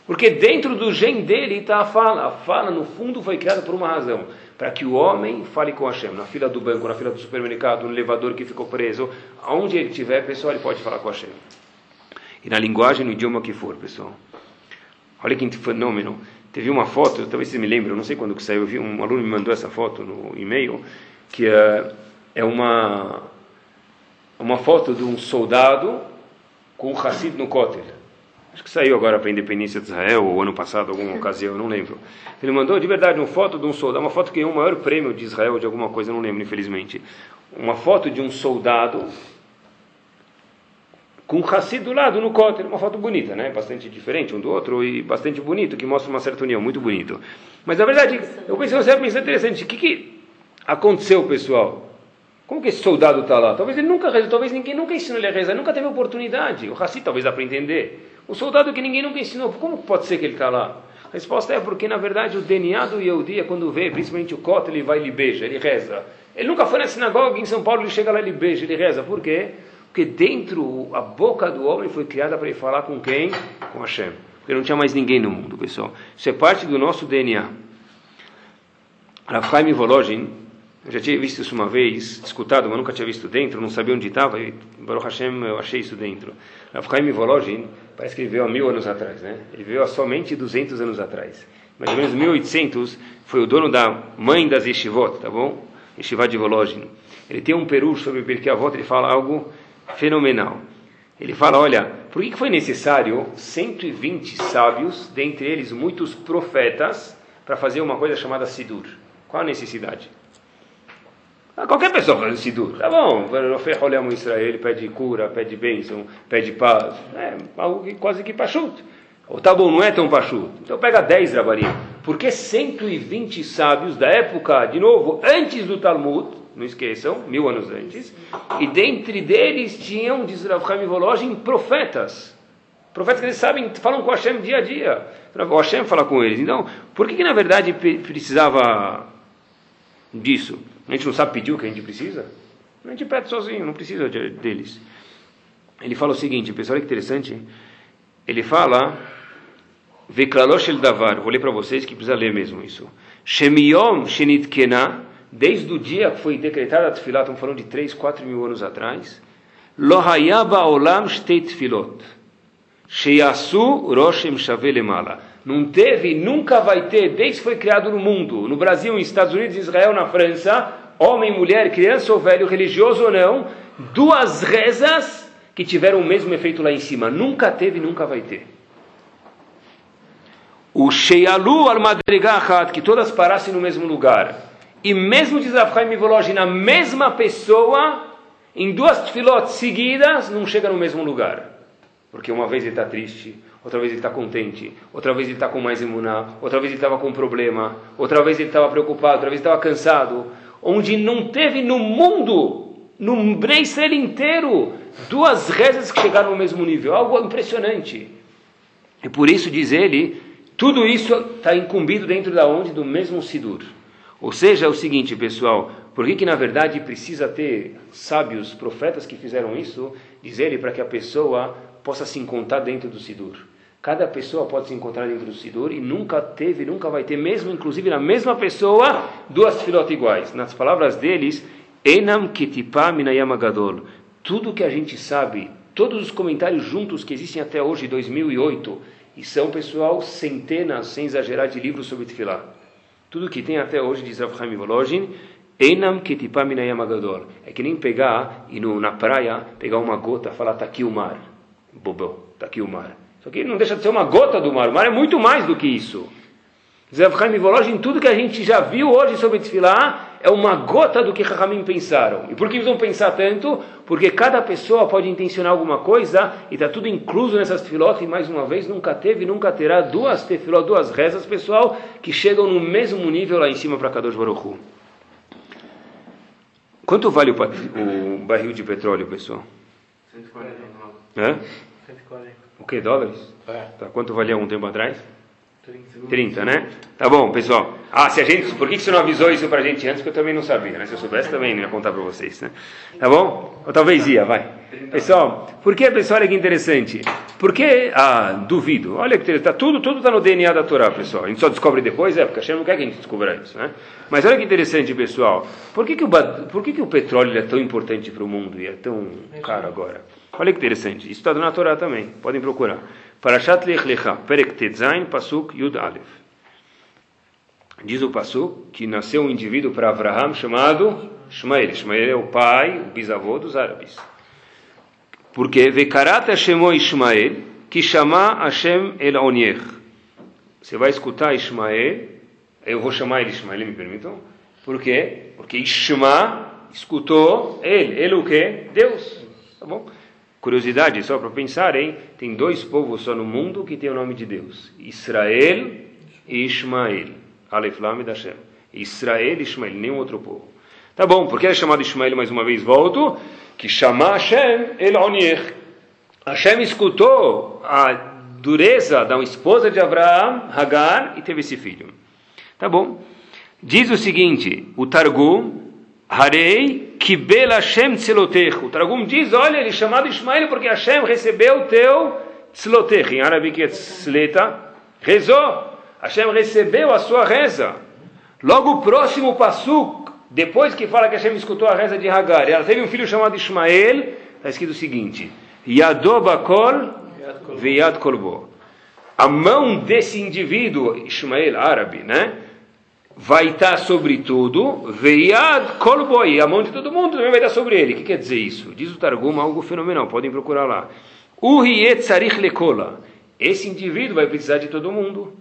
Porque dentro do gen dele está a fala. A fala, no fundo, foi criada por uma razão. Para que o homem fale com Hashem. Na fila do banco, na fila do supermercado, no elevador que ficou preso. Aonde ele estiver, pessoal, ele pode falar com Hashem. E na linguagem, no idioma que for, pessoal. Olha que fenômeno. Teve uma foto, talvez vocês me lembrem, não sei quando que saiu, um aluno me mandou essa foto no e-mail, que é, é uma, uma foto de um soldado com um Hassid no cótel. Acho que saiu agora para a independência de Israel, ou ano passado, alguma ocasião, não lembro. Ele mandou de verdade uma foto de um soldado, uma foto que ganhou o maior prêmio de Israel de alguma coisa, não lembro, infelizmente. Uma foto de um soldado com um Hassid do lado no cóter, uma foto bonita, né? Bastante diferente um do outro e bastante bonito, que mostra uma certa união, muito bonito. Mas na verdade, eu pensei, você pensar interessante, o que, que aconteceu, pessoal? Como que esse soldado está lá? Talvez ele nunca rezou, talvez ninguém nunca ensinou ele a rezar, nunca teve oportunidade. O Hassid talvez dá para entender. O soldado que ninguém nunca ensinou, como pode ser que ele está lá? A resposta é porque, na verdade, o DNA do Yehudi é quando vê, principalmente o Kota, ele vai e ele beija, ele reza. Ele nunca foi na sinagoga em São Paulo, ele chega lá e ele beija, ele reza. Por quê? Porque dentro, a boca do homem foi criada para ele falar com quem? Com Hashem. Porque não tinha mais ninguém no mundo, pessoal. Isso é parte do nosso DNA. Rav Chaim Volozhin, eu já tinha visto isso uma vez, escutado, mas nunca tinha visto dentro, não sabia onde estava, e Baruch Hashem eu achei isso dentro. Rav Chaim Volozhin, parece que ele veio há mil anos atrás, né? Ele veio há somente 200 anos atrás. Mais ou menos 1800, foi o dono da mãe das Yeshivot, tá bom? Yeshivat de Volozhin. Ele tem um peru sobre o Pirkei Avot, ele fala algo fenomenal. Ele fala, olha, por que foi necessário 120 sábios, dentre eles muitos profetas, para fazer uma coisa chamada Sidur? Qual a necessidade? Ah, qualquer pessoa faz Sidur, tá bom, o Israel, pede cura, pede bênção, pede paz, é algo que, quase que pachuto. Ou tá bom, não é tão pachuto. Então pega 10 rabarim. Porque 120 sábios da época, de novo, antes do Talmud, não esqueçam, mil anos antes, e dentre deles tinham, diz Rav Chaim profetas. Profetas que eles sabem, falam com Hashem dia a dia. O Hashem fala com eles. Então, por que, que na verdade precisava disso? A gente não sabe pedir o que a gente precisa? A gente pede sozinho, não precisa de, deles. Ele fala o seguinte, pessoal, que interessante. Ele fala, davar, vou ler para vocês que precisa ler mesmo isso. Shemiyom shenit kena, desde o dia que foi decretada a tefilá, estamos falando de 3, 4 mil anos atrás, lo hayaba olam shtei tefilot, sheyasu roshem shavelemala. Não teve, nunca vai ter, desde que foi criado no mundo, no Brasil, nos Estados Unidos, Israel, na França, homem, mulher, criança ou velho, religioso ou não, duas rezas que tiveram o mesmo efeito lá em cima. Nunca teve nunca vai ter. O Sheyalu al que todas parassem no mesmo lugar. E mesmo diz Rafaim Mivoloj, na mesma pessoa, em duas tefilot seguidas, não chega no mesmo lugar. Porque uma vez ele está triste, outra vez ele está contente, outra vez ele está com mais imuná, outra vez ele estava com um problema, outra vez ele estava preocupado, outra vez estava cansado. Onde não teve no mundo, no Bnei Israel inteiro, duas rezas que chegaram ao mesmo nível. Algo impressionante. E por isso diz ele, tudo isso está incumbido dentro da onde? Do mesmo Sidur. Ou seja, é o seguinte, pessoal, por que, que na verdade precisa ter sábios, profetas que fizeram isso? Diz ele para que a pessoa possa se encontrar dentro do Sidur. Cada pessoa pode se encontrar dentro do Sidur e nunca teve, nunca vai ter, mesmo inclusive na mesma pessoa, duas filotas iguais. Nas palavras deles, Enam Ketipá Minayamagadol. Tudo que a gente sabe, todos os comentários juntos que existem até hoje, 2008, e são, pessoal, centenas, sem exagerar, de livros sobre Tefillah. Tudo que tem até hoje, diz Rav Chaim Volozhin, Enam Ketipá Minayamagadol. É que nem pegar e na praia, pegar uma gota e falar, está aqui o mar. Bobo, está aqui o mar. Só que não deixa de ser uma gota do mar. O mar é muito mais do que isso. Zev Chaim Volozhin, tudo que a gente já viu hoje sobre Tefillah, é uma gota do que Rahamim pensaram. E por que eles vão pensar tanto? Porque cada pessoa pode intencionar alguma coisa e está tudo incluso nessas tefilot. E mais uma vez, nunca teve, nunca terá duas tefilot, duas rezas, pessoal, que chegam no mesmo nível lá em cima para Kadosh Baruch Hu. Quanto vale o, o barril de petróleo, pessoal? 149. Hã? 140. O que? Dólares? É. Tá, quanto valia um tempo atrás? 30. 30, né? Tá bom, pessoal. Ah, se a gente, por que você não avisou isso pra gente antes? Que eu também não sabia, né? Se eu soubesse também não ia contar pra vocês, né? Tá bom? Ou talvez ia, vai. Pessoal, por que, pessoal, olha que interessante. Por que, ah, duvido. Olha que tá tudo, tudo tá no DNA da Torá, pessoal. A gente só descobre depois, é, porque a Hashem não quer que a gente descubra isso, né? Mas olha que interessante, pessoal. Por que que o, por que que o petróleo é tão importante para o mundo e é tão caro agora? Olha que interessante. Isso está na Torá também. Podem procurar. Parashat Lech Lecha, Perek Tetzain, Pasuk Yud Aleph. Diz o Pasuk que nasceu um indivíduo para Abraham chamado Ishmael. Ishmael é o pai, o bisavô dos árabes. Porque Vekarat Hashemo Ishmael, que chama Hashem El Onier. Você vai escutar Ishmael, eu vou chamar ele Ishmael, me permitam? Por quê? Porque Ishma escutou ele. Ele o quê? Deus. Tá bom? Curiosidade, só para pensar, hein? Tem dois povos só no mundo que tem o nome de Deus: Israel e Ishmael. Aleph Lamed Hashem. Israel e Ishmael, nenhum outro povo. Tá bom, por que é chamado Ishmael mais uma vez? Volto. Que chama Hashem El Onier. Hashem escutou a dureza da esposa de Abraão, Hagar, e teve esse filho. Tá bom. Diz o seguinte, o Targum, Harei Kibel Hashem Tzilotech. O Targum diz, olha, ele é chamado Ismael porque Hashem recebeu o teu Tzilotech. Em árabe que é Tzleta, rezou. Hashem recebeu a sua reza. Logo o próximo Passuk, depois que fala que Hashem escutou a reza de Hagar, ela teve um filho chamado Ismael, está escrito o seguinte, Yadobakol Veyad Kolbo. A mão desse indivíduo, Ismael, árabe, né? Vai estar sobre tudo, Veyad Kolbo, e a mão de todo mundo também vai estar sobre ele. O que quer dizer isso? Diz o Targum algo fenomenal, podem procurar lá. Uhiet Sarich Lekola. Esse indivíduo vai precisar de todo mundo.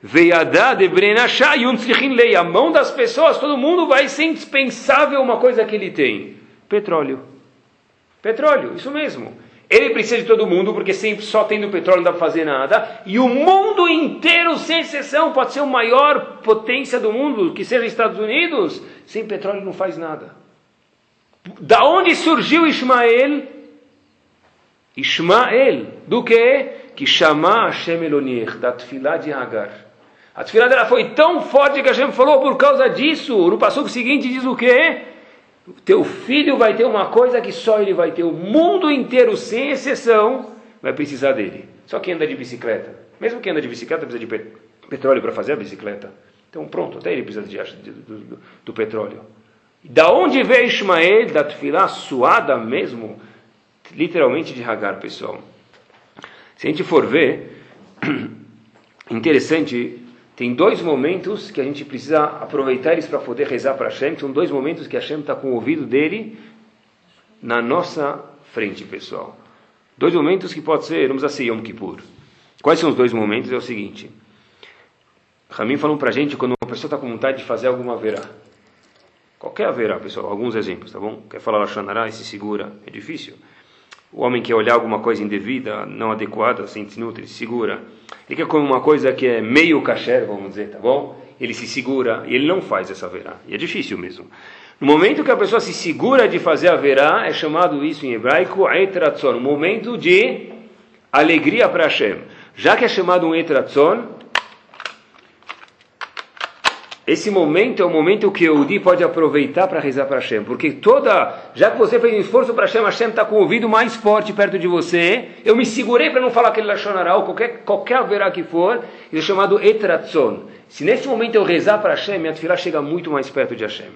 Veiadá de Brenachá Lei. A mão das pessoas, todo mundo vai ser indispensável uma coisa que ele tem: petróleo. Petróleo, isso mesmo. Ele precisa de todo mundo, porque sempre só tendo petróleo não dá para fazer nada. E o mundo inteiro, sem exceção, pode ser a maior potência do mundo, que seja Estados Unidos, sem petróleo não faz nada. Da onde surgiu Ismael? Ismael, do que? Que chama Hashem Elonier, da Tfilá de Hagar. A Tfilá dela foi tão forte que Hashem falou por causa disso. No passo seguinte diz o quê? Teu filho vai ter uma coisa que só ele vai ter. O mundo inteiro, sem exceção, vai precisar dele. Só quem anda de bicicleta. Mesmo quem anda de bicicleta precisa de pet petróleo para fazer a bicicleta. Então pronto, até ele precisa de, do, do, do, petróleo. Da onde veio Ismael, da tefilá suada mesmo, literalmente de Hagar, pessoal. Se a gente for ver, interessante, tem dois momentos que a gente precisa aproveitar eles para poder rezar para Hashem. São dois momentos que Hashem está com o ouvido dele na nossa frente, pessoal. Dois momentos que pode ser, precisa ser Yom Kippur. Quais são os dois momentos? É o seguinte. Ramin falou para a gente quando uma pessoa está com vontade de fazer alguma verá. Qualquer haverá, pessoal, alguns exemplos, tá bom? Quer falar Lashonará e se segura, é difícil. O homem quer olhar alguma coisa indevida, não adequada, desnutra, ele se segura. Ele quer comer uma coisa que é meio kasher, vamos dizer, tá bom? Ele se segura e ele não faz essa verá. E é difícil mesmo. No momento que a pessoa se segura de fazer a verá, é chamado isso em hebraico etratzon, um momento de alegria para Hashem. Já que é chamado um etratzon, esse momento é o momento que o Udi pode aproveitar para rezar para Hashem, porque toda, já que você fez um esforço para Hashem, Hashem está com o ouvido mais forte perto de você. Eu me segurei para não falar aquele lachonará ou qualquer qualquer haverá que for, isso é chamado etratzon. Se nesse momento eu rezar para Hashem, minha tefilá chega muito mais perto de Hashem.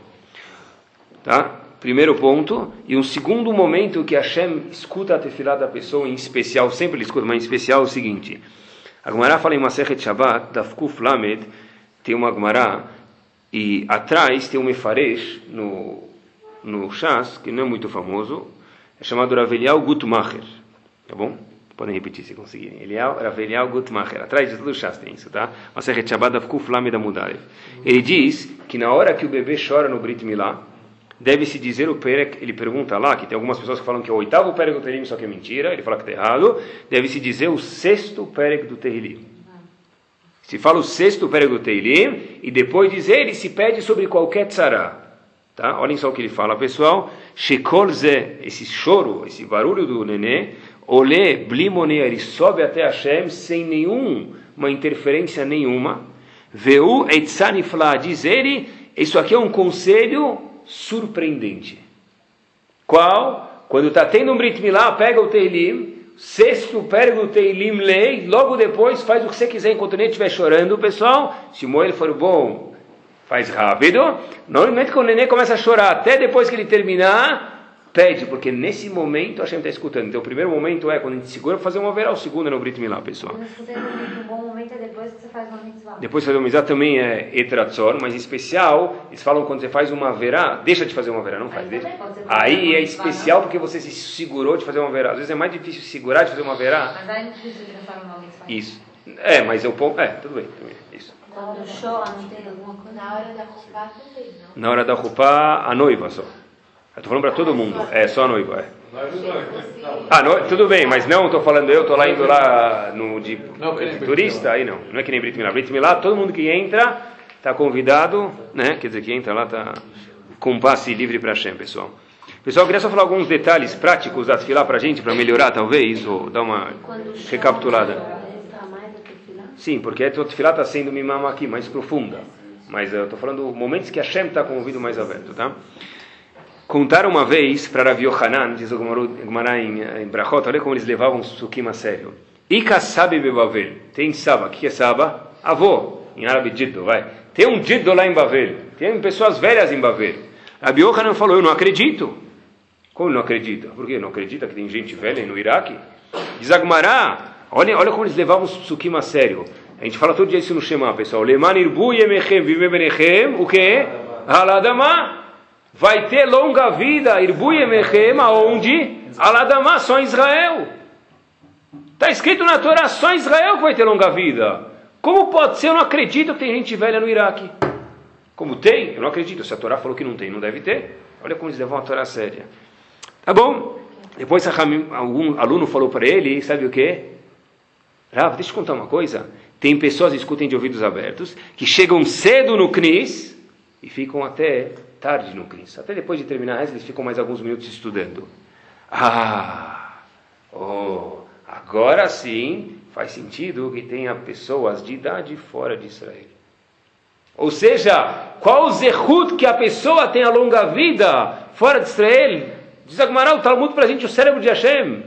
Tá? Primeiro ponto. E um segundo momento que Hashem escuta a tefilá da pessoa, em especial, sempre ele escuta, mas em especial é o seguinte. A Gemara fala em Masechet Shabbat, da Fkuf Lamed, tem uma Gemara e atrás tem um Mefaresh no, no Shas, que não é muito famoso, é chamado Ravelial Gutmacher. Tá bom? Podem repetir se conseguirem. Elial, Ravelial Gutmacher. Atrás de todo o Shas tem isso, tá? Mas é Shabbat Avkuf Lamed Amudarev. Ele diz que na hora que o bebê chora no Brit Milá, deve-se dizer o Perek, ele pergunta lá, que tem algumas pessoas que falam que é o oitavo Perek do Tehillim, só que é mentira, ele fala que está errado, deve-se dizer o sexto Perek do Tehillim. Se fala o sexto pérego do Teilim, e depois dizer, ele se pede sobre qualquer tzara. Tá? Olhem só o que ele fala, pessoal. Shekol ze, esse choro, esse barulho do nenê, olê, blimonea, ele sobe até Hashem sem nenhuma interferência nenhuma. Veu etzanifla, diz ele, isso aqui é um conselho surpreendente. Qual? Quando está tendo um Brit Milá, pega o Teilim, Sexto, pega o Teilim, lei, logo depois faz o que você quiser enquanto nem estiver chorando, pessoal. Se o Moel for bom, faz rápido. Normalmente quando o neném começa a chorar, até depois que ele terminar, pede, porque nesse momento a gente está escutando. Então o primeiro momento é quando a gente segura para fazer uma verá, o segundo é no Brit Milá, pessoal. Um bom momento é depois que você faz uma mitzvah. Depois de fazer uma mitzvah também é etratzor, mas em especial, eles falam quando você faz uma verá, deixa de fazer uma verá, não faz. Aí Deixa. fazer Aí é especial porque você se segurou de fazer uma verá. Às vezes é mais difícil segurar de fazer uma verá. Mas aí não precisa transformar uma mitzvah. Isso. É, mas eu ponto. É, tudo bem, tudo bem. Isso. Quando chora, não tem alguma coisa. Na hora da roupa também, não? Na hora da roupa, a noiva só. Eu tô falando para todo mundo. É, só a noiva, é. Ah, no, tudo bem, mas não estou falando eu, estou lá indo lá no de, de turista, aí não. Não é que nem Brit Milá. Brit Milá, todo mundo que entra está convidado, né? Quer dizer, que entra lá está com passe livre para Hashem, pessoal. Pessoal, eu queria só falar alguns detalhes práticos da Tfilá para a gente, para melhorar talvez, ou dar uma recapitulada. Sim, porque a Tfilá está sendo mimama aqui, mais profunda. Mas eu estou falando momentos que Hashem está com o ouvido mais aberto, tá? Contaram uma vez para Rav Yohanan, diz o Gemara em, em Brachot, olha como eles levavam Sukim a sério. Ika sabe bebavel. Tem Saba. O que é Saba? Avô. Em árabe, Jiddo, vai. Tem um Jiddo lá em Bavel. Tem pessoas velhas em Bavel. Rav Yohanan falou, eu não acredito. Como não acredita? Por quê? Não acredita que tem gente velha no Iraque? Diz Agmará, olha, olha como eles levavam Sukim a sério. A gente fala todo dia isso no Shema, pessoal. Leman irbu yemechem vive benechem. O que? Haladama vai ter longa vida, Irbuyemechem, aonde? Aladamá, só em Israel. Está escrito na Torá, só em Israel que vai ter longa vida. Como pode ser? Eu não acredito que tem gente velha no Iraque. Como tem? Eu não acredito. Se a Torá falou que não tem, não deve ter. Olha como eles levam a Torá séria. Tá bom? Depois algum aluno falou para ele, sabe o que? Rav, deixa eu contar uma coisa. Tem pessoas, escutem de ouvidos abertos, que chegam cedo no CNIS e ficam até tarde no CNIS. Até depois de terminar a eles ficam mais alguns minutos estudando. Ah, oh, agora sim faz sentido que tenha pessoas de idade fora de Israel. Ou seja, qual o zehut que a pessoa tem a longa vida fora de Israel? Diz Agmará, o Talmud para a gente o cérebro de Hashem.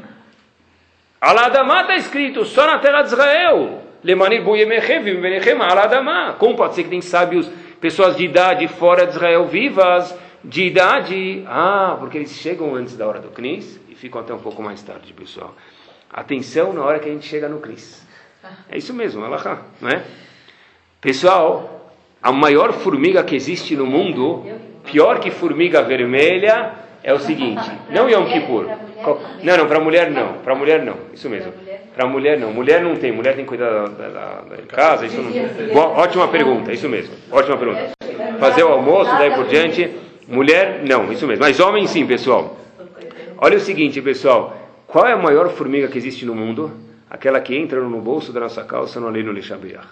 Aladamá está escrito só na terra de Israel. Como pode ser que tem sábios pessoas de idade fora de Israel vivas, de idade, ah, porque eles chegam antes da hora do Knis e ficam até um pouco mais tarde, pessoal. Atenção na hora que a gente chega no Knis. É isso mesmo, Alahá, não é? Pessoal, a maior formiga que existe no mundo, pior que formiga vermelha, é o seguinte, não Yom Kippur. Não, não, para mulher não, para mulher não, isso mesmo. Para mulher não, mulher não tem, mulher tem que cuidar da, da- da- casa, isso não. Bom, ótima pergunta, isso mesmo, ótima pergunta. Fazer o almoço, daí por diante, mulher não, isso mesmo. Mas homem sim, pessoal. Olha o seguinte, pessoal, qual é a maior formiga que existe no mundo? Aquela que entra no bolso da nossa calça no aleno Lishabeach.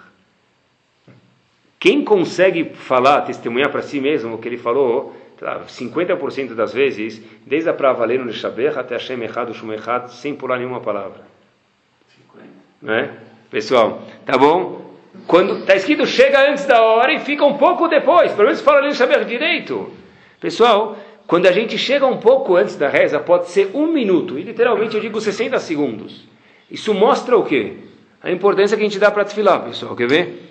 Quem consegue falar, testemunhar para si mesmo o que ele falou, sei lá, 50% das vezes, desde a Pravaleno no Shaber até Echad, Shum Echad, sem pular nenhuma palavra. Não é? Pessoal, tá bom? Quando está escrito chega antes da hora e fica um pouco depois, pelo menos fala no Shaber direito. Pessoal, quando a gente chega um pouco antes da reza, pode ser um minuto, e literalmente eu digo 60 segundos. Isso mostra o quê? A importância que a gente dá para desfilar, pessoal. Quer ver?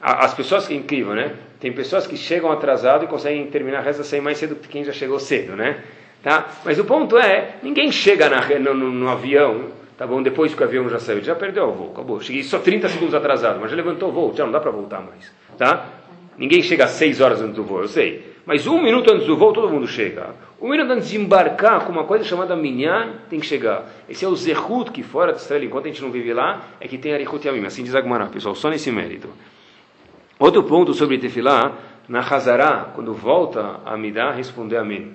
As pessoas que é incrível, né? Tem pessoas que chegam atrasado e conseguem terminar a reza sair mais cedo que quem já chegou cedo, né? Tá? Mas o ponto é, ninguém chega na no, no- no avião, tá bom? Depois que o avião já saiu, já perdeu o voo, acabou. Cheguei só 30 segundos atrasado, mas já levantou o voo, já não dá para voltar mais, tá? Ninguém chega às 6 horas antes do voo, eu sei. Mas um minuto antes do voo, todo mundo chega. Um minuto antes de embarcar com uma coisa chamada minyan, tem que chegar. Esse é o zehut que fora de Israel, enquanto a gente não vive lá, é que tem Arihut Yamim. Assim diz Agmará, pessoal, só nesse mérito. Outro ponto sobre Tefilá, na Hazará, quando volta a Midah, responder Amém.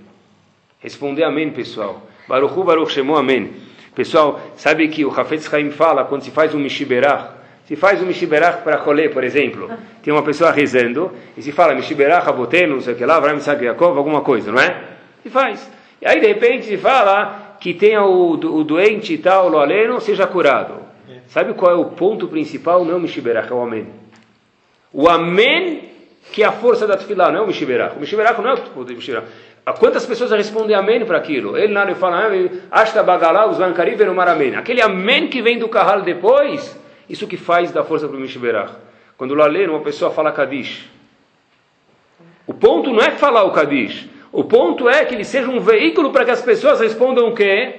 Responder Amém, pessoal. Baruchu Baruch Shemu Amém. Pessoal, sabe que o Hafetz Haim fala quando se faz um Mishiberach? Se faz um Mishiberach para Rolê, por exemplo, tem uma pessoa rezando e se fala Mishiberach Abotenu, não sei o que lá, Avraham Isaac Yaakov, alguma coisa, não é? Se faz. E aí, de repente, se fala que tenha o, o doente e tal, o aleno, seja curado. Sabe qual é o ponto principal? Não o Mishiberach, é o Amém. O Amém, que é a força da Tefilá, não é o Mishiberach. O Mishiberach não é o Mishiberach. Quantas pessoas respondem Amém para aquilo? Ele nada fala, Ashta Bagalá, os Vankari Venumar Amém. Aquele Amém que vem do Kahal depois, isso que faz da força para o Mishiberach. Quando lá lê, uma pessoa fala Kadish. O ponto não é falar o Kadish. O ponto é que ele seja um veículo para que as pessoas respondam o quê?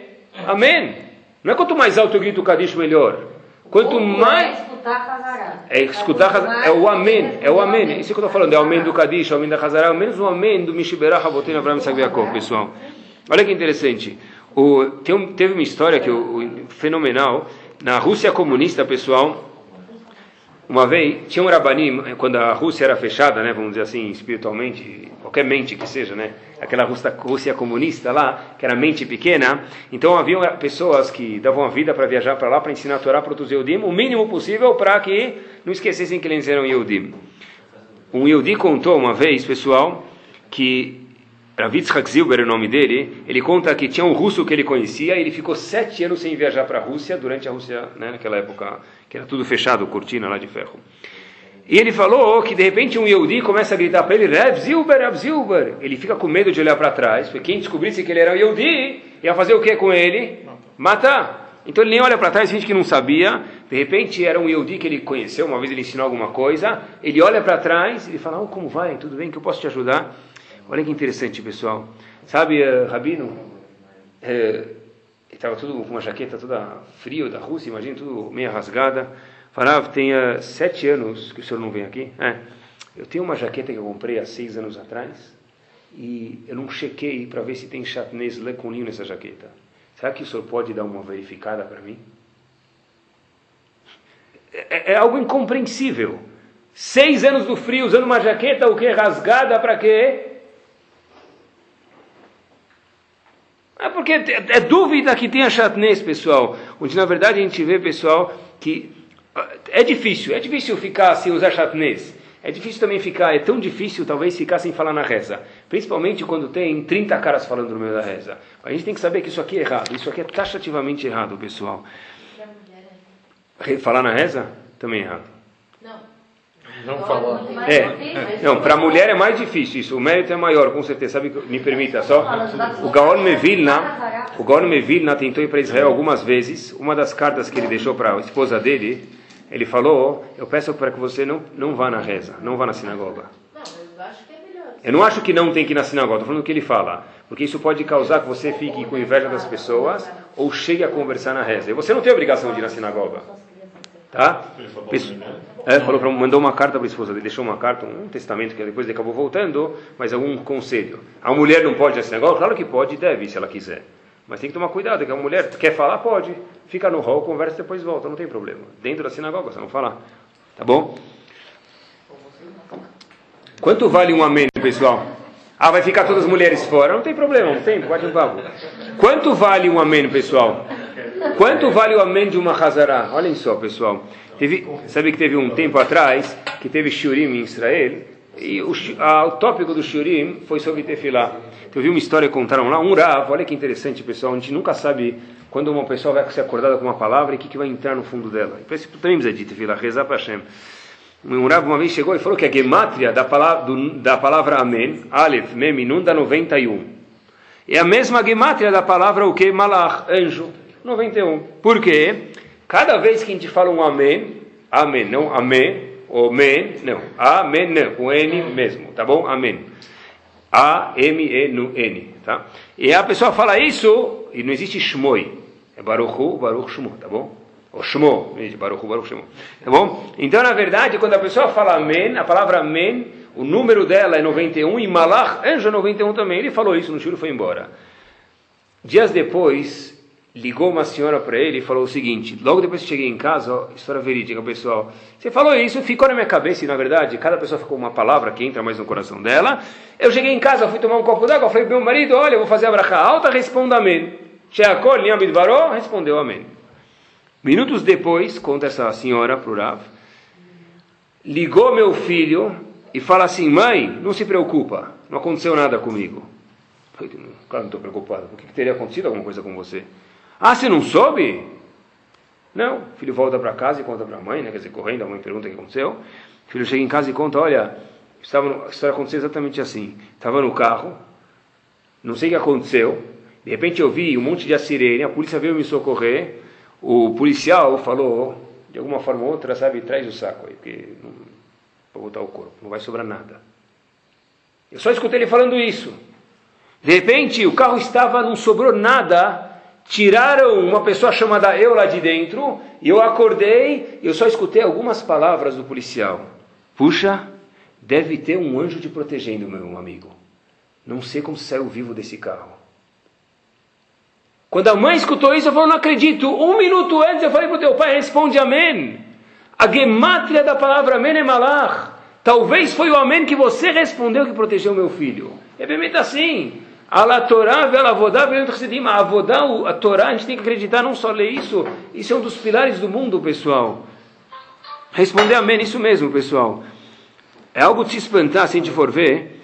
Amém. Não é quanto mais alto eu grito o Kadish, melhor. Quanto mais... É escutar. É o amém, é o amém. Isso que eu estou falando, é o amém do Kadish, é o amém da Hazará, é o menos amém do Mishiberach Rabotei Abraham Saviakov, pessoal. Olha que interessante. O, tem teve uma história que o, o- fenomenal. Na Rússia comunista, pessoal, uma vez, tinha um rabanim, quando a Rússia era fechada, né, vamos dizer assim, espiritualmente, qualquer mente que seja, né, aquela Rússia, Rússia comunista lá, que era mente pequena, então havia pessoas que davam a vida para viajar para lá, para ensinar a Torá para os Yehudim, o mínimo possível para que não esquecessem que eles eram Yehudim. Um Yehudi contou uma vez, pessoal, que Rav Yitzhak Zilber, o nome dele, ele conta que tinha um russo que ele conhecia e ele ficou sete anos sem viajar para a Rússia, durante a Rússia, né, naquela época, que era tudo fechado, cortina lá de ferro. E ele falou que de repente um Yehudi começa a gritar para ele, Rav Zilber, Rav Zilber. Ele fica com medo de olhar para trás, porque quem descobrisse que ele era um Yehudi, ia fazer o que com ele? Matar. Então ele nem olha para trás, finge que não sabia. De repente era um Yehudi que ele conheceu, uma vez ele ensinou alguma coisa. Ele olha para trás, ele fala, oh, como vai? Tudo bem? Que eu posso te ajudar? Olha que interessante, pessoal. Sabe, eh, Rabino, eh, estava tudo com uma jaqueta toda frio da Rússia, imagina, tudo meio rasgada. Falava, tem eh, sete anos que o senhor não vem aqui. É, eu tenho uma jaqueta que eu comprei há seis anos atrás e eu não chequei para ver se tem chatnez leconinho nessa jaqueta. Será que o senhor pode dar uma verificada para mim? É, é algo incompreensível. Seis anos do frio usando uma jaqueta, o que? Rasgada para quê? É porque é é dúvida que tenha chatnez, pessoal. Onde na verdade a gente vê, pessoal, que ah, é difícil, é difícil ficar sem usar chatnez. É difícil também ficar, é tão difícil talvez ficar sem falar na reza. Principalmente quando tem 30 caras falando no meio da reza. A gente tem que saber que isso aqui é errado. Isso aqui é taxativamente errado, pessoal. Re- Falar na reza? Também é errado. Não falou. É, não, para a mulher é mais difícil isso, o mérito é maior, com certeza. Sabe, me permita só, o Gaon Mevilna, o Gaon Mevilna tentou ir para Israel algumas vezes. Uma das cartas que ele deixou para a esposa dele, ele falou: Eu peço para que você não, não vá na reza, não vá na sinagoga. Não, eu acho que é melhor. Eu não acho que não tem que ir na sinagoga, estou falando o que ele fala. Porque isso pode causar que você fique com inveja das pessoas ou chegue a conversar na reza. E você não tem obrigação de ir na sinagoga. Tá? Né? É, falou pra, mandou uma carta para a esposa dele, deixou uma carta, um testamento que depois ele acabou voltando, mas algum conselho. A mulher não pode ir à sinagoga? Claro que pode e deve, se ela quiser. Mas tem que tomar cuidado, que a mulher quer falar, pode. Fica no hall, conversa e depois volta, não tem problema. Dentro da sinagoga, você não falar. Tá bom? Quanto vale um amém, pessoal? Ah, vai ficar todas as mulheres fora? Não tem problema, não tem, bate um papo. Quanto vale um amém, pessoal? Quanto vale o amém de uma Hazará? Olhem só, pessoal. Teve, sabe que teve um tempo atrás que teve Shurim em Israel e o, ah, o tópico do Shurim foi sobre Tefilá. Então, eu vi uma história contaram lá, um Rav, olha que interessante, pessoal. A gente nunca sabe quando uma pessoa vai ser acordada com uma palavra e o que, que vai entrar no fundo dela. E isso também precisa de Tefilá, rezar para Hashem. Um Rav uma vez chegou e falou que a gemátria da palavra, do- da palavra Amém, Aleph, Mem, Nun, dá 91. É a mesma gemátria da palavra o que? Malach, anjo. 91. Por quê? Cada vez que a gente fala um amém, amém, não amém, ou men, não, amém, não, com N mesmo, tá bom? Amém. A-M-E-N, tá? E a pessoa fala isso, e não existe shmoi, é baruchu, baruch shmo, tá bom? Ou shmo, baruchu, baruch shmo, tá bom? Então, na verdade, quando a pessoa fala amém, a palavra amém, o número dela é 91, e malach, anjo é 91 também, ele falou isso no e foi embora. Dias depois, ligou uma senhora para ele e falou o seguinte: logo depois que cheguei em casa, ó, história verídica, pessoal. Você falou isso, ficou na minha cabeça e na verdade, cada pessoa ficou uma palavra que entra mais no coração dela. Eu cheguei em casa, fui tomar um copo d'água, falei meu marido: olha, eu vou fazer a bracha alta, responda amém. Sheakol, Baró, respondeu amém. Minutos depois, conta essa senhora para o Rav, ligou meu filho e fala assim: mãe, não se preocupa, não aconteceu nada comigo. Claro, não estou preocupado. O que, que teria acontecido alguma coisa com você? Ah, você não soube? Não. O filho volta para casa e conta para a mãe, né? quer dizer, correndo, a mãe pergunta o que aconteceu. O filho chega em casa e conta, olha, estava no, a história aconteceu exatamente assim. Estava no carro, não sei o que aconteceu, de repente eu vi um monte de assirene, a polícia veio me socorrer, o policial falou, de alguma forma ou outra, sabe, traz o saco aí, porque não, para botar o corpo, não vai sobrar nada. Eu só escutei ele falando isso. De repente, o carro estava, não sobrou nada. Tiraram uma pessoa chamada eu lá de dentro. E eu acordei. Eu só escutei algumas palavras do policial. Puxa, deve ter um anjo te protegendo, meu amigo. Não sei como saiu vivo desse carro. Quando a mãe escutou isso, eu falei, não acredito. Um minuto antes eu falei para o teu pai, responde amém. A gemátria da palavra amém é malach. Talvez foi o amém que você respondeu que protegeu meu filho. É bem assim. A Torá, a Avodá, a Avodá, a Torá, a gente tem que acreditar, não só ler isso. Isso é um dos pilares do mundo, pessoal. Responder amém, isso mesmo, pessoal. É algo de se espantar se a gente for ver.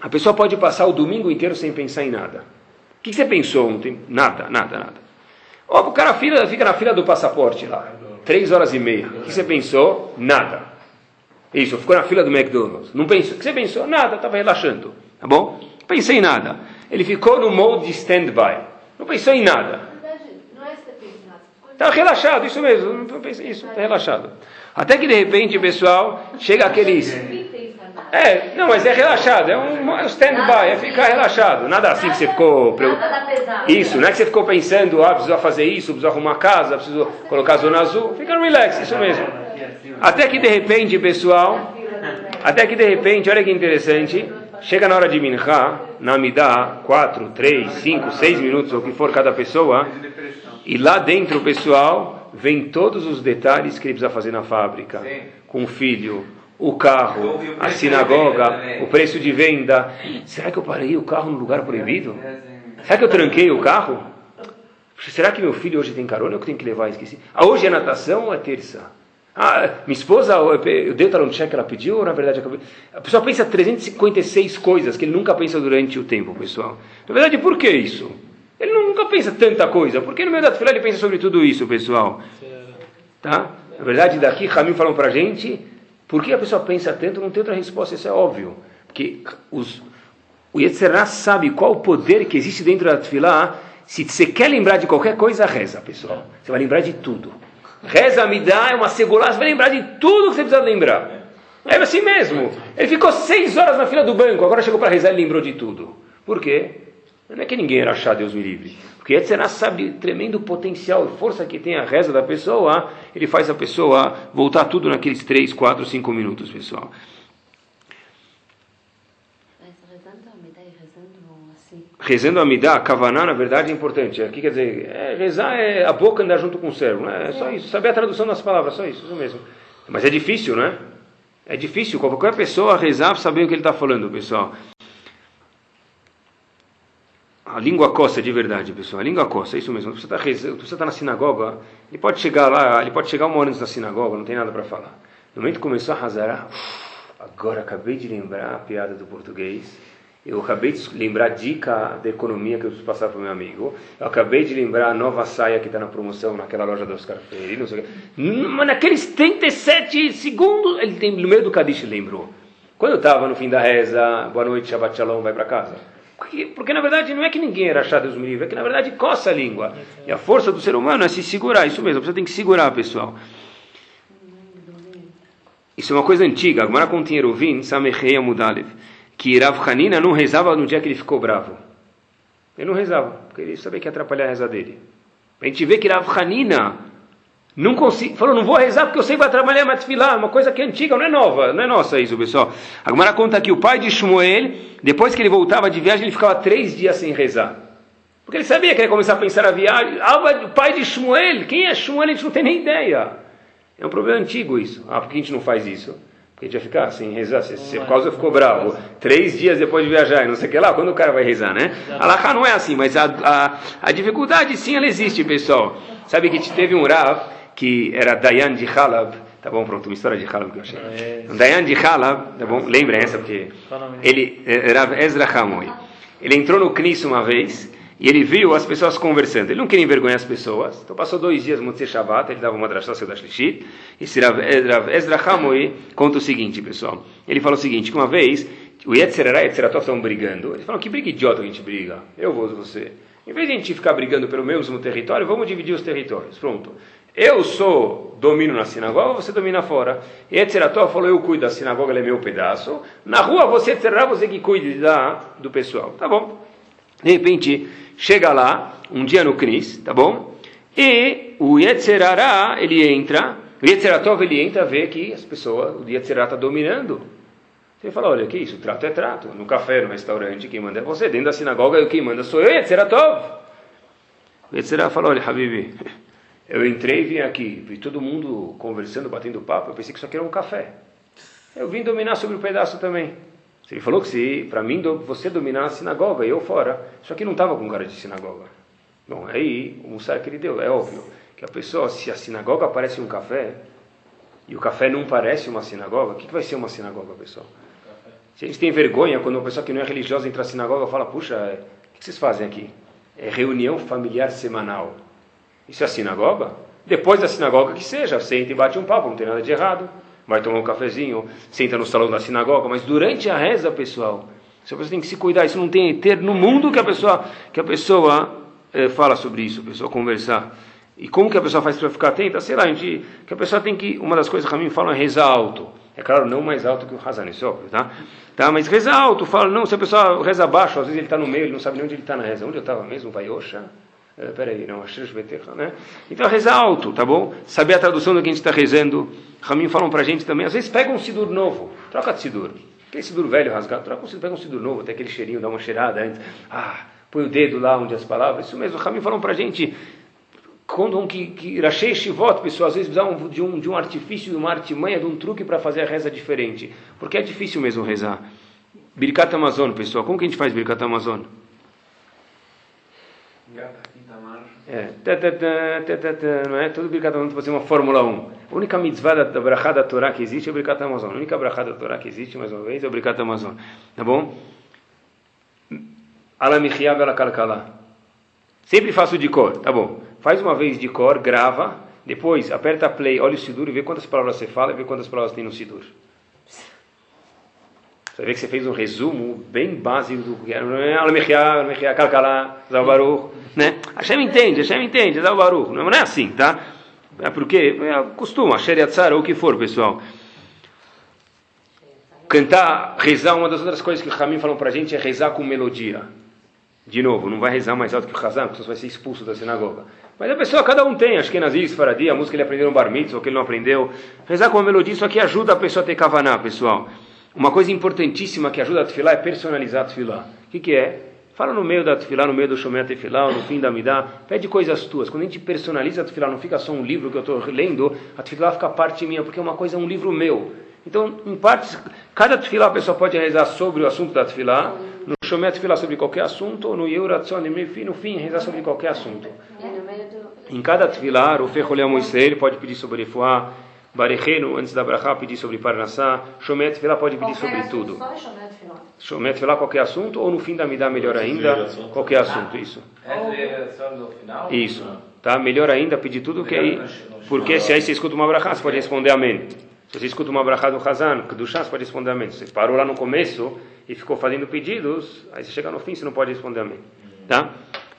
A pessoa pode passar o domingo inteiro sem pensar em nada. O que você pensou ontem? Nada, nada, nada. Ó, o cara fica na fila do passaporte lá. Três horas e meia. O que você pensou? Nada. Isso, ficou na fila do McDonald's. Não pensou. O que você pensou? Nada, estava relaxando. Tá bom? Pensei em nada. Ele ficou no mode de stand-by. Não pensou em nada. Não é. Está relaxado, isso mesmo. Não pensei isso, está relaxado. Até que de repente, pessoal, chega aqueles. É, não, mas é relaxado, é um stand-by, é ficar relaxado. Nada assim que você ficou. pesado. Isso, não é que você ficou pensando, ah, preciso fazer isso, preciso arrumar casa, preciso colocar a zona azul. Fica no relax, isso mesmo. Até que de repente, pessoal, até que de repente, olha que interessante, chega na hora de Minha, na Amidá, 4, 3, 5, 6 minutos, ou o que for cada pessoa, e lá dentro, pessoal, vem todos os detalhes que ele precisa fazer na fábrica, com o filho, o carro, a sinagoga, o preço de venda. Será que eu parei o carro no lugar proibido? Será que eu tranquei o carro? Será que meu filho hoje tem carona? Eu tenho que levar, esqueci. Ah, hoje é natação ou é terça? Ah, minha esposa, eu dei o talão cheque, ela pediu ou na verdade acabei... A pessoa pensa 356 coisas que ele nunca pensa durante o tempo, pessoal. Na verdade, por que isso? Ele nunca pensa tanta coisa. Por que no meio da fila ele pensa sobre tudo isso, pessoal? Tá? Na verdade, daqui Ramim falam pra gente, por que a pessoa pensa tanto? Não tem outra resposta, isso é óbvio. Porque os, o Yetzirah sabe qual o poder que existe dentro da Tfilah. Se você quer lembrar de qualquer coisa, reza, pessoal. Você vai lembrar de tudo. Reza me dá é uma segurança, você vai lembrar de tudo que você precisa lembrar. É assim mesmo. Ele ficou seis horas na fila do banco, agora chegou para rezar e lembrou de tudo. Por quê? Não é que ninguém era achar, Deus me livre. Porque Yetzirah sabe tremendo potencial, força que tem a reza da pessoa, ele faz a pessoa voltar tudo naqueles 3, 4, 5 minutos, pessoal. Mas rezando a Amidá e rezando assim. Rezando a Midah, Kavaná, na verdade, é importante. O que quer dizer? É, rezar é a boca andar junto com o cérebro. Né? É só isso. Saber a tradução das palavras, só isso, isso mesmo. Mas é difícil, né? É difícil. Qualquer pessoa rezar para saber o que ele está falando, pessoal. A língua coça de verdade, pessoal. A língua coça, é isso mesmo. Você está rezando, você está na sinagoga, ele pode chegar lá, ele pode chegar uma hora antes da sinagoga, não tem nada para falar. No momento que começou a razarar, agora acabei de lembrar a piada do português. Eu acabei de lembrar a dica da economia que eu preciso passar para o meu amigo. Eu acabei de lembrar a nova saia que está na promoção naquela loja do Oscar Freire. Não sei quê. Mas naqueles 37 segundos, ele tem, no meio do Kadish lembrou. Quando eu estava no fim da reza, boa noite, Shabbat Shalom, vai para casa. Porque, porque, na verdade não é que ninguém era achado Deus me é que na verdade coça a língua. E a força do ser humano é se segurar, isso mesmo, você tem que segurar, pessoal. Isso é uma coisa antiga. Agora com Eruvin, Samechei Amudalev, que Rav Hanina não rezava no dia que ele ficou bravo. Ele não rezava, porque ele sabia que ia atrapalhar a reza dele. A gente vê que Rav Hanina não consigo, falou, não vou rezar porque eu sei que vai trabalhar mais filar, uma coisa que é antiga, não é nova, não é nossa isso, pessoal. Agora conta que o pai de Shmuel, depois que ele voltava de viagem, ele ficava três dias sem rezar. Porque ele sabia que ia começar a pensar a viagem. Ah, o pai de Shmuel, quem é Shmuel? A gente não tem nem ideia. É um problema antigo isso. Ah, por que a gente não faz isso? Porque a gente vai ficar sem rezar, se, se por causa ficou bravo. Três dias depois de viajar, e não sei o que lá, quando o cara vai rezar, né? Alahá não é assim, mas a, a, a dificuldade sim, ela existe, pessoal. Sabe que teve um Rav que era Dayan de Halab, tá bom, pronto, uma história de Halab que eu achei. Um Dayan de Halab, tá bom, lembra essa, porque ele era Ezra Hamoi. Ele entrou no Knis uma vez e ele viu as pessoas conversando. Ele não queria envergonhar as pessoas, então passou dois dias no Shabbat, ele dava uma drashá da Shlishit, e Ezra Hamoi conta o seguinte, pessoal. Ele falou o seguinte, que uma vez o Yetzerará e Yetzeratov estavam brigando. Ele falou, que briga idiota a gente briga, eu vou você. Em vez de a gente ficar brigando pelo mesmo território, vamos dividir os territórios. Pronto. Eu sou, domino na sinagoga, você domina fora. E Etzerató falou, eu cuido da sinagoga, ela é meu pedaço. Na rua, você Etzerá, você que cuide da, do pessoal. Tá bom. De repente, chega lá, um dia no Cris, tá bom? E o Yetzerará, ele entra, o Yetzeratov, ele entra, vê que as pessoas, o Yetzerá está dominando. Você fala, olha, que isso, trato é trato. No café, no restaurante, quem manda é você. Dentro da sinagoga, quem manda sou eu, Yetzeratov. O Yetzerá fala, olha, Habibi, eu entrei e vim aqui, vi todo mundo conversando, batendo papo, eu pensei que isso aqui era um café. Eu vim dominar sobre o pedaço também. Ele falou que se, para mim, você dominar a sinagoga e eu fora, isso aqui não estava com cara de sinagoga. Bom, aí o Mussar que ele deu, é óbvio que a pessoa, se a sinagoga parece um café, e o café não parece uma sinagoga, o que, que vai ser uma sinagoga, pessoal? Se a gente tem vergonha quando uma pessoa que não é religiosa entra na sinagoga e fala, puxa, o que vocês fazem aqui? É reunião familiar semanal. Isso é a sinagoga? Depois da sinagoga que seja, senta e bate um papo, não tem nada de errado. Vai tomar um cafezinho, senta no salão da sinagoga, mas durante a reza, pessoal, a pessoa tem que se cuidar, isso não tem ter no mundo que a pessoa, que a pessoa eh, fala sobre isso, a pessoa conversar. E como que a pessoa faz para ficar atenta? Sei lá, a gente, que a pessoa tem que, uma das coisas que a mim falam é rezar alto. É claro, não mais alto que o Hazan, isso é óbvio, tá? tá? Mas rezar alto, fala, não, se a pessoa reza baixo, às vezes ele está no meio, ele não sabe nem onde ele está na reza. Onde eu estava mesmo? Vai Osha? Uh, peraí, não, né? Então, rezar alto, tá bom? Saber a tradução do que a gente está rezando. Ramin falam para a gente também, às vezes pega um sidur novo, troca de sidur. Aquele sidur velho rasgado, troca um sidur, pega um sidur novo, tem aquele cheirinho, dá uma cheirada antes. Ah, põe o dedo lá onde as palavras. Isso mesmo, Ramin falam para a gente, contam que, que Rashei Shivot, pessoas às vezes precisavam de um, de um artifício, de uma artimanha, de um truque para fazer a reza diferente. Porque é difícil mesmo rezar. Birkat Amazon, pessoal, como que a gente faz Birkat Amazon? É, não é? Todo Birkat Amazon fazer uma Fórmula 1. A única mitzvah da, da brachá da Torá que existe é o Birkat Amazon. A única brachá da Torá que existe, mais uma vez, é o Birkat Amazon. Tá bom? Alamichia kalkala. Sempre faço de cor, tá bom. Faz uma vez de cor, grava, depois aperta play, olha o Sidur e vê quantas palavras você fala e vê quantas palavras tem no Sidur. Você vê que você fez um resumo bem básico do que era. Alamichia, kalkala, Zalbaruch né? Hashem entende, Hashem entende, dá o baruch. Não é assim, tá? É porque é costume, ou o que for, pessoal. Cantar, rezar, uma das outras coisas que o Ramin falou pra gente é rezar com melodia. De novo, não vai rezar mais alto que o Hazan, porque você vai ser expulso da sinagoga. Mas a pessoa, cada um tem, acho que nazis, faradi, a música ele aprendeu no bar mitzvah, que ele não aprendeu. Rezar com a melodia, isso aqui ajuda a pessoa a ter kavaná, pessoal. Uma coisa importantíssima que ajuda a tefilá é personalizar a tefilá. O que, que é? Fala no meio da tefilá, no meio do shomer tefilá, ou no fim da midá, pede coisas tuas. Quando a gente personaliza a tefilá, não fica só um livro que eu estou lendo, a tefilá fica parte minha, porque é uma coisa, um livro meu. Então, em partes, cada tefilá a pessoa pode rezar sobre o assunto da tefilá, no shomer tefilá sobre qualquer assunto, ou no yuratzon, no fim, rezar sobre qualquer assunto. É. Em cada tefilá, o Fecholea Moisés pode pedir sobre Refuá, Barecheno, antes da Brachá, pedir sobre Parnassá, Shomet Tefilá pode pedir sobre tudo. Só Tefilá. Shomet Tefilá, qualquer assunto, ou no fim da Midá, melhor ainda, qualquer assunto, isso. Reza no final? Isso, tá? Melhor ainda, pedir tudo, que aí, porque se aí você escuta uma Brachá, você pode responder Amém. Se você escuta uma Brachá do Hazan, do chá, você pode responder Amém. Se você parou lá no começo e ficou fazendo pedidos, aí você chega no fim, você não pode responder Amém. Tá?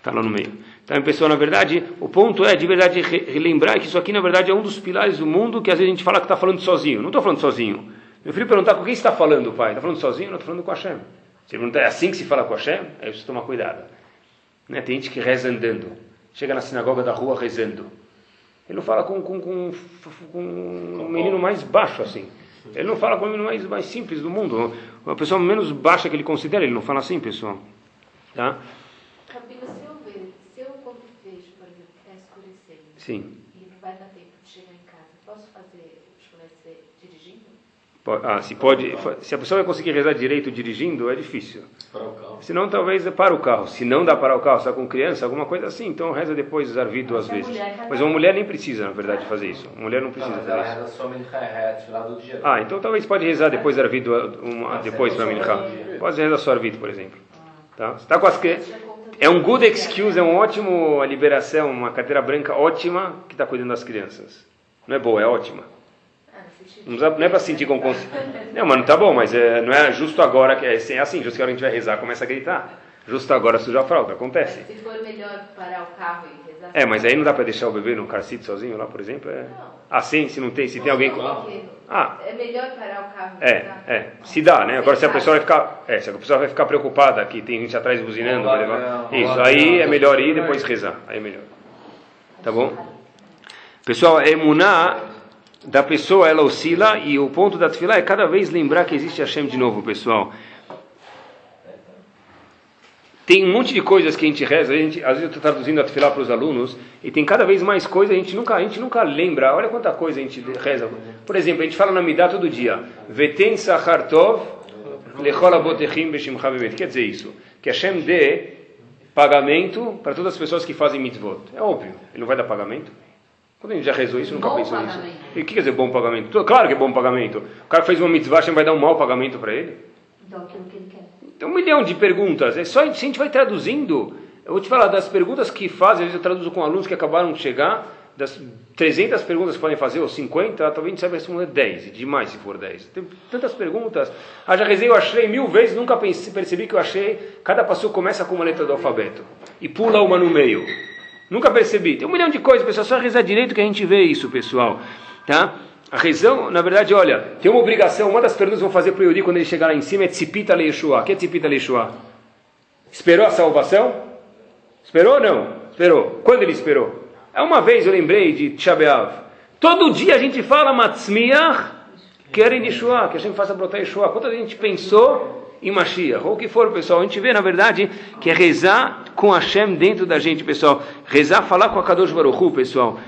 Tá lá no meio. Então, pessoal, na verdade, o ponto é, de verdade, re- relembrar que isso aqui, na verdade, é um dos pilares do mundo que às vezes a gente fala que está falando sozinho. Não estou falando sozinho. Meu filho perguntar com quem está falando, pai? Está falando sozinho? Não, estou falando com Hashem. Se ele perguntar, é assim que se fala com Hashem? Aí você toma cuidado. Né? Tem gente que reza andando. Chega na sinagoga da rua rezando. Ele não fala com, com, com, com um menino mais baixo assim. Ele não fala com o menino mais, mais simples do mundo. Uma pessoa menos baixa que ele considera, ele não fala assim, pessoal. Tá? Rabino, se eu ver, se eu quando vejo, por exemplo, que está escurecendo Sim. e não vai dar tempo de chegar em casa, posso fazer shulé dirigindo? Ah, se pode, se a pessoa vai conseguir rezar direito dirigindo, é difícil. Para o carro. Se não, talvez é para o carro. Se não dá para o carro, está com criança, alguma coisa assim, então reza depois Zarvi duas a vezes. mulher Mas uma mulher nem precisa, na verdade, fazer isso. Uma mulher não precisa fazer isso. Ah, então talvez pode rezar depois Zarvi uma, depois para Mincha. Pode rezar só Arvit, por exemplo. Tá? Você tá com as crianças. É um good excuse, é um ótimo liberação, uma carteira branca ótima que está cuidando das crianças. Não é boa, é ótima. Não, não é para sentir com consciência. Não, mas não tá bom, mas é, não é justo agora que é, é assim, justo que a hora a gente vai rezar, começa a gritar. Justo agora suja a fralda, acontece. se for melhor parar o carro e rezar. É, mas aí não dá para deixar o bebê no car seat sozinho lá, por exemplo? É... Ah, sim, se não tem, se tem alguém. Ah, É melhor parar o carro é, é, se dá, né? Agora se a pessoa vai ficar, é, se a pessoa vai ficar preocupada que tem gente atrás buzinando, vai levar... isso, aí é melhor ir e depois rezar, aí é melhor. Tá bom? Pessoal, a emuná da pessoa, ela oscila e o ponto da tefilá é cada vez lembrar que existe Hashem de novo, pessoal. Tem um monte de coisas que a gente reza, a gente, às vezes eu estou traduzindo a tefilá para os alunos, e tem cada vez mais coisa, a gente nunca, a gente nunca lembra, olha quanta coisa a gente reza. Por exemplo, a gente fala na Midá todo dia, Veten Sachar Tov Lechol Abotechim Beshimcha Bemet. Quer dizer isso, que Hashem dê pagamento para todas as pessoas que fazem mitzvot. É óbvio, ele não vai dar pagamento. Quando a gente já rezou isso, nunca Bom pensou nisso. pagamento. E o que quer dizer bom pagamento? Claro que é bom pagamento. O cara fez uma mitzvah, Hashem vai dar um mau pagamento para ele? Então, aquilo que ele quer. Tem um milhão de perguntas. É só se a gente vai traduzindo. Eu vou te falar das perguntas que fazem. Às vezes eu traduzo com alunos que acabaram de chegar. Das 300 perguntas que podem fazer, ou 50, talvez a gente saiba responder 10, e demais se for 10. Tem tantas perguntas. Ah, já rezei, eu achei mil vezes, nunca pensei, percebi que eu achei. Cada passo começa com uma letra do alfabeto e pula uma no meio. Nunca percebi. Tem um milhão de coisas, pessoal. Só rezar direito que a gente vê isso, pessoal. Tá? A rezão, na verdade, olha, tem uma obrigação. Uma das perguntas que vou fazer para o Yodi quando ele chegar lá em cima é Tzipita Leishua. O que é Tzipita Leishua? Esperou a salvação? Esperou ou não? Esperou. Quando ele esperou? É uma vez eu lembrei de Tisha B'Av. Todo dia a gente fala Matzmiach querem Yeshua, que a gente faça brotar Yeshua. Quanto a gente pensou em Mashiach, ou o que for, pessoal, a gente vê, na verdade, que é rezar com Hashem dentro da gente, pessoal. Rezar, falar com a Kadosh Baruch Hu, pessoal.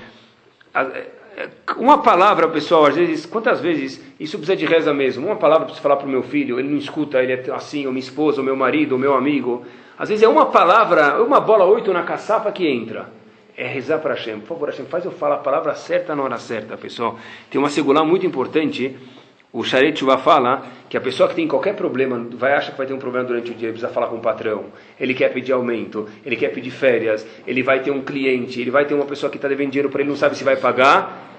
Uma palavra, pessoal, às vezes, quantas vezes, isso precisa de reza mesmo, uma palavra para falar para o meu filho, ele não escuta, ele é assim, ou minha esposa, ou meu marido, ou meu amigo. Às vezes é uma palavra, uma bola oito na caçapa que entra. É rezar para Hashem. Por favor, Hashem, faz eu falar a palavra certa na hora certa, pessoal. Tem uma segulá muito importante. O Sharet Shuvah fala que a pessoa que tem qualquer problema, vai achar que vai ter um problema durante o dia, precisa falar com o patrão, ele quer pedir aumento, ele quer pedir férias, ele vai ter um cliente, ele vai ter uma pessoa que está devendo dinheiro para ele, não sabe se vai pagar.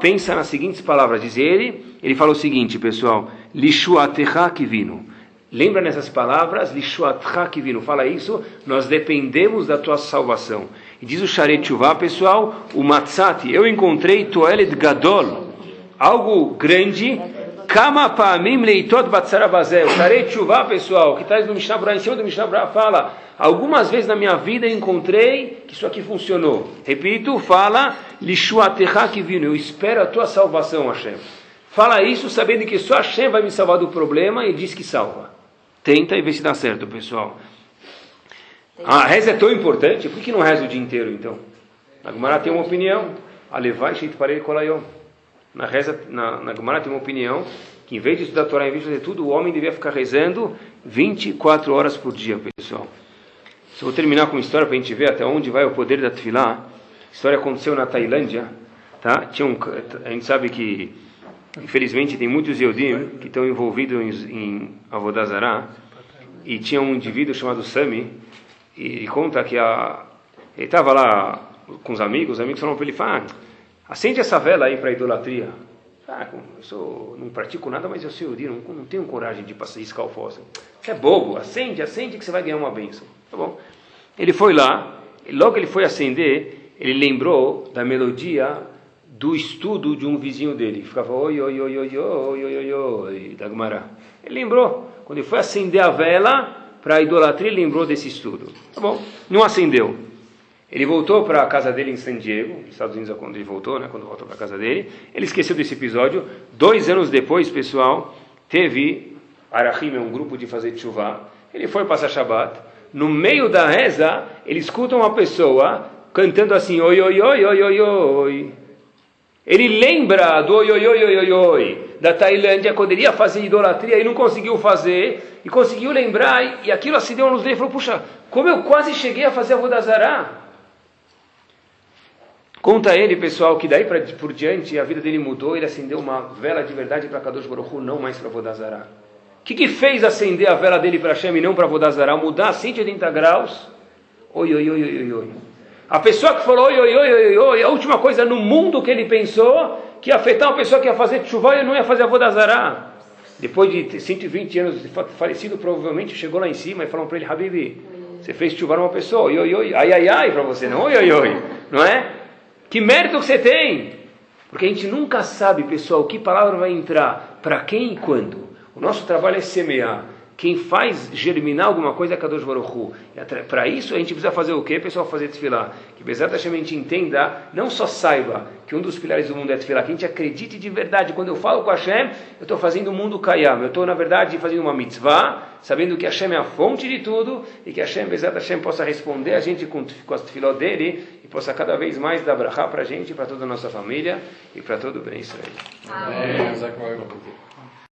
Pensa nas seguintes palavras, diz ele, ele fala o seguinte, pessoal, Lishuatecha kivinu. Lembra nessas palavras, Lishuatecha kivinu, fala isso, nós dependemos da tua salvação. E diz o Sharet pessoal, o Matzati, eu encontrei Toelet Gadol, algo grande, Kama pa'amim leitot batzarabazel. Tarei tshuva, pessoal, que traz no Mishnah Brah, em cima do Mishnah fala, algumas vezes na minha vida encontrei que isso aqui funcionou. Repito, fala, lishuatecha kivinu, eu espero a tua salvação, Hashem. Fala isso sabendo que só Hashem vai me salvar do problema e diz que salva. Tenta e vê se dá certo, pessoal. A reza é tão importante, por que não reza o dia inteiro, então? A Gemara tem uma opinião. Alevai sheit parei kolayom. Na reza, na, na Gemara tem uma opinião que em vez de estudar a Torá, em vez de fazer tudo, o homem devia ficar rezando 24 horas por dia, pessoal. Eu vou terminar com uma história para a gente ver até onde vai o poder da Tfilá. A história aconteceu na Tailândia, tá? Tinha um, a gente sabe que, infelizmente, tem muitos Yodim que estão envolvidos em, em Avodazará, e tinha um indivíduo chamado Sami, e conta que a, ele estava lá com os amigos, os amigos falaram para ele, ah, acende essa vela aí para a idolatria. Ah, eu sou, não pratico nada, mas eu sou Yodi, não, não tenho coragem de passar o fósforo. Você é bobo, acende, acende que você vai ganhar uma bênção. Tá bom. Ele foi lá, logo ele foi acender, ele lembrou da melodia do estudo de um vizinho dele. Ficava oi, oi, oi, oi, oi, oi, oi, oi, da Gumará. Ele lembrou. Quando ele foi acender a vela para a idolatria, ele lembrou desse estudo. Tá bom. Não acendeu. Ele voltou para a casa dele em San Diego, nos Estados Unidos, quando ele voltou, né, quando voltou para a casa dele. Ele esqueceu desse episódio. Dois anos depois, pessoal, teve Arachim, um grupo de fazer chuva. Ele foi passar Shabbat. No meio da reza, ele escuta uma pessoa cantando assim, oi, oi, oi, oi, oi, oi. Ele lembra do oi, oi, oi, oi, oi, da Tailândia, quando ele ia fazer idolatria e não conseguiu fazer, e conseguiu lembrar, e aquilo acendeu a luz dele e falou, puxa, como eu quase cheguei a fazer a Vodazará. Conta ele, pessoal, que daí por diante a vida dele mudou, ele acendeu uma vela de verdade para Kadosh Baruch não mais para Vodazará. O que, que fez acender a vela dele para Hashem e não para Vodazará? Mudar 180 graus? Oi, oi, oi, oi, oi. A pessoa que falou oi, oi, oi, oi, oi, a última coisa no mundo que ele pensou que ia afetar uma pessoa que ia fazer chuva e não ia fazer a Vodazará. Depois de 120 anos de falecido, provavelmente chegou lá em cima e falou para ele, Habibi, você fez chuvar uma pessoa, oi, oi, oi, ai, ai, ai, para você, não oi, oi, oi, não é? Que mérito que você tem! Porque a gente nunca sabe, pessoal, que palavra vai entrar, para quem e quando. O nosso trabalho é semear. Quem faz germinar alguma coisa é Kadosh Baruch Hu. Para isso a gente precisa fazer o quê, pessoal? Fazer tefilá. Que Bezat Hashem a gente entenda, não só saiba que um dos pilares do mundo é tefilá, que a gente acredite de verdade. Quando eu falo com Hashem, eu estou fazendo o mundo kayam. Eu estou, na verdade, fazendo uma mitzvah, sabendo que Hashem é a fonte de tudo e que Hashem, Bezat Hashem, possa responder a gente com, com as tefiló dele e possa cada vez mais dar brachá para a gente, para toda a nossa família e para todo o bem Israel. Amém.